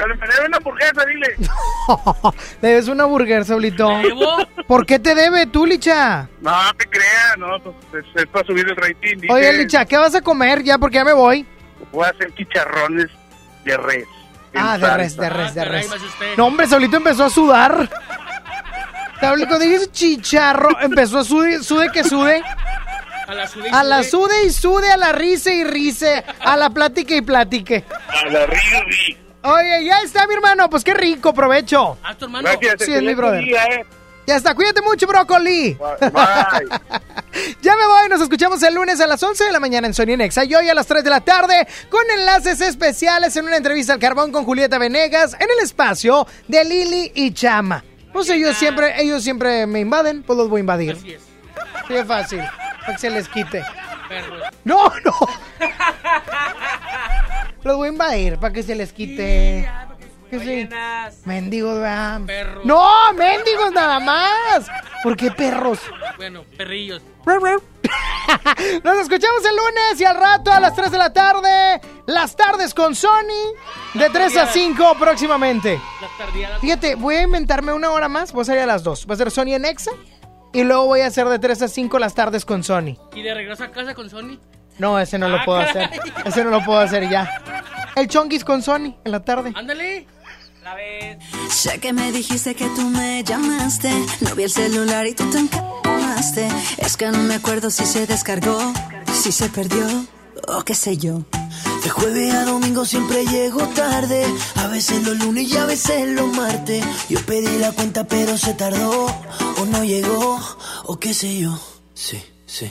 Pero me debe una hamburguesa, dile. Le debes una burger, Saulito. ¿Por qué te debe tú, Licha? No, no te creas, no, pues es, es para subir el rating. dice. Oye, Licha, ¿qué vas a comer ya? Porque ya me voy. Voy a hacer chicharrones de res. en Ah, de res, de res, de res. No, hombre, Saulito empezó a sudar. Saulito, dije chicharro, empezó a sude, sude que sude. A la sude y A la sude. sude y sude, a la risa y rice, a la plática y platique. A la Río Oye, ya está, mi hermano. Pues qué rico, provecho. Ah, tu hermano. Gracias, Sí, es mi brother. día, eh. Ya está, cuídate mucho, brócoli. ya me voy, nos escuchamos el lunes a las 11 de la mañana en Sony Nexa y hoy a las 3 de la tarde con enlaces especiales en una entrevista al carbón con Julieta Venegas en el espacio de Lili y Chama. Pues ellos siempre, ellos siempre me invaden, pues los voy a invadir. Así es. Sí, es fácil, para que se les quite. Perros. No, no. Los voy a invadir para que se les quite. Que sí. Mendigos, ¿verdad? Perros. No, mendigos nada más. ¿Por qué perros? Bueno, perrillos. Nos escuchamos el lunes y al rato a las 3 de la tarde. Las tardes con Sony. De 3 a 5 próximamente. Fíjate, voy a inventarme una hora más. Voy a salir a las 2. Va a ser Sony en Exa. Y luego voy a hacer de 3 a 5 las tardes con Sony. ¿Y de regreso a casa con Sony? No, ese no lo Ah, puedo hacer. Ese no lo puedo hacer ya. El chonguis con Sony en la tarde. Ándale. Sé que me dijiste que tú me llamaste. No vi el celular y tú te encamaste. Es que no me acuerdo si se descargó, si se perdió o qué sé yo. De jueves a domingo siempre llego tarde. A veces los lunes y a veces los martes. Yo pedí la cuenta pero se tardó. O no llegó, o qué sé yo. Sí, sí.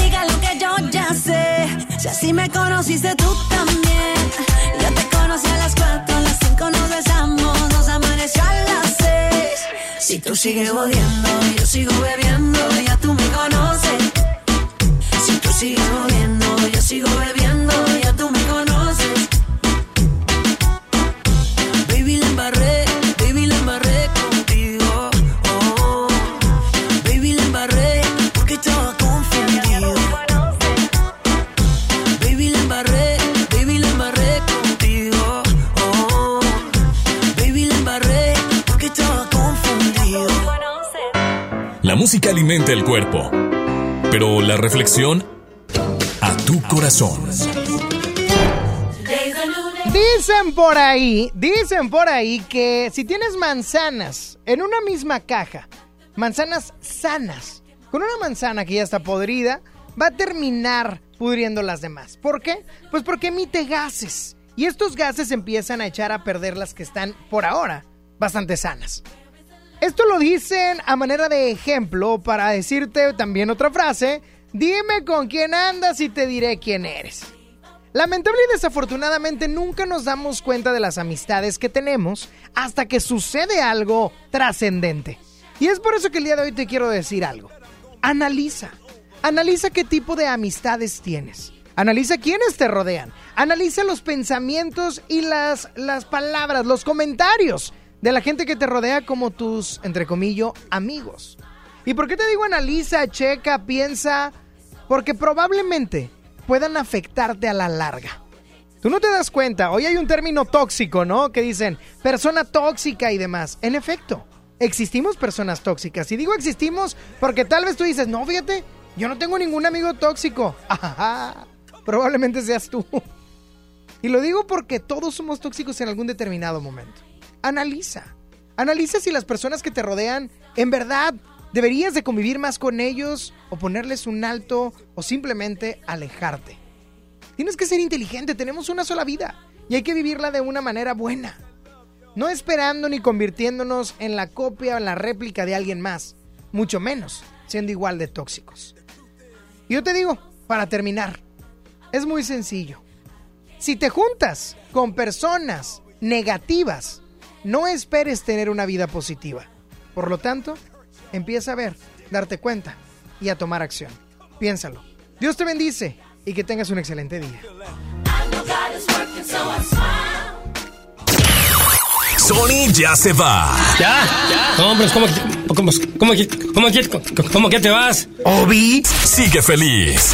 así me conociste tú también. Yo te conocí a las 4, a las 5 nos besamos, nos amaneció a las 6. Si tú sigues odiando, yo sigo bebiendo, ya tú me conoces. Si tú sigues odiando, yo sigo bebiendo, música alimenta el cuerpo, pero la reflexión a tu corazón. Dicen por ahí, dicen por ahí que si tienes manzanas en una misma caja, manzanas sanas, con una manzana que ya está podrida, va a terminar pudriendo las demás. ¿Por qué? Pues porque emite gases. Y estos gases empiezan a echar a perder las que están, por ahora, bastante sanas. Esto lo dicen a manera de ejemplo para decirte también otra frase, dime con quién andas y te diré quién eres. Lamentable y desafortunadamente nunca nos damos cuenta de las amistades que tenemos hasta que sucede algo trascendente. Y es por eso que el día de hoy te quiero decir algo. Analiza. Analiza qué tipo de amistades tienes. Analiza quiénes te rodean. Analiza los pensamientos y las, las palabras, los comentarios de la gente que te rodea como tus, entre comillas, amigos. ¿Y por qué te digo analiza, checa, piensa? Porque probablemente puedan afectarte a la larga. Tú no te das cuenta, hoy hay un término tóxico, ¿no? Que dicen persona tóxica y demás. En efecto, existimos personas tóxicas. Y digo existimos porque tal vez tú dices, no, fíjate, yo no tengo ningún amigo tóxico. Ajá, probablemente seas tú. Y lo digo porque todos somos tóxicos en algún determinado momento. Analiza. Analiza si las personas que te rodean en verdad deberías de convivir más con ellos o ponerles un alto o simplemente alejarte. Tienes que ser inteligente, tenemos una sola vida y hay que vivirla de una manera buena. No esperando ni convirtiéndonos en la copia o en la réplica de alguien más, mucho menos siendo igual de tóxicos. Y yo te digo, para terminar, es muy sencillo. Si te juntas con personas negativas, no esperes tener una vida positiva. Por lo tanto, empieza a ver, darte cuenta y a tomar acción. Piénsalo. Dios te bendice y que tengas un excelente día. Sony ya se va. ¿Ya? No, pero ¿cómo, cómo, cómo, cómo, cómo, cómo que te vas? Obi sigue feliz.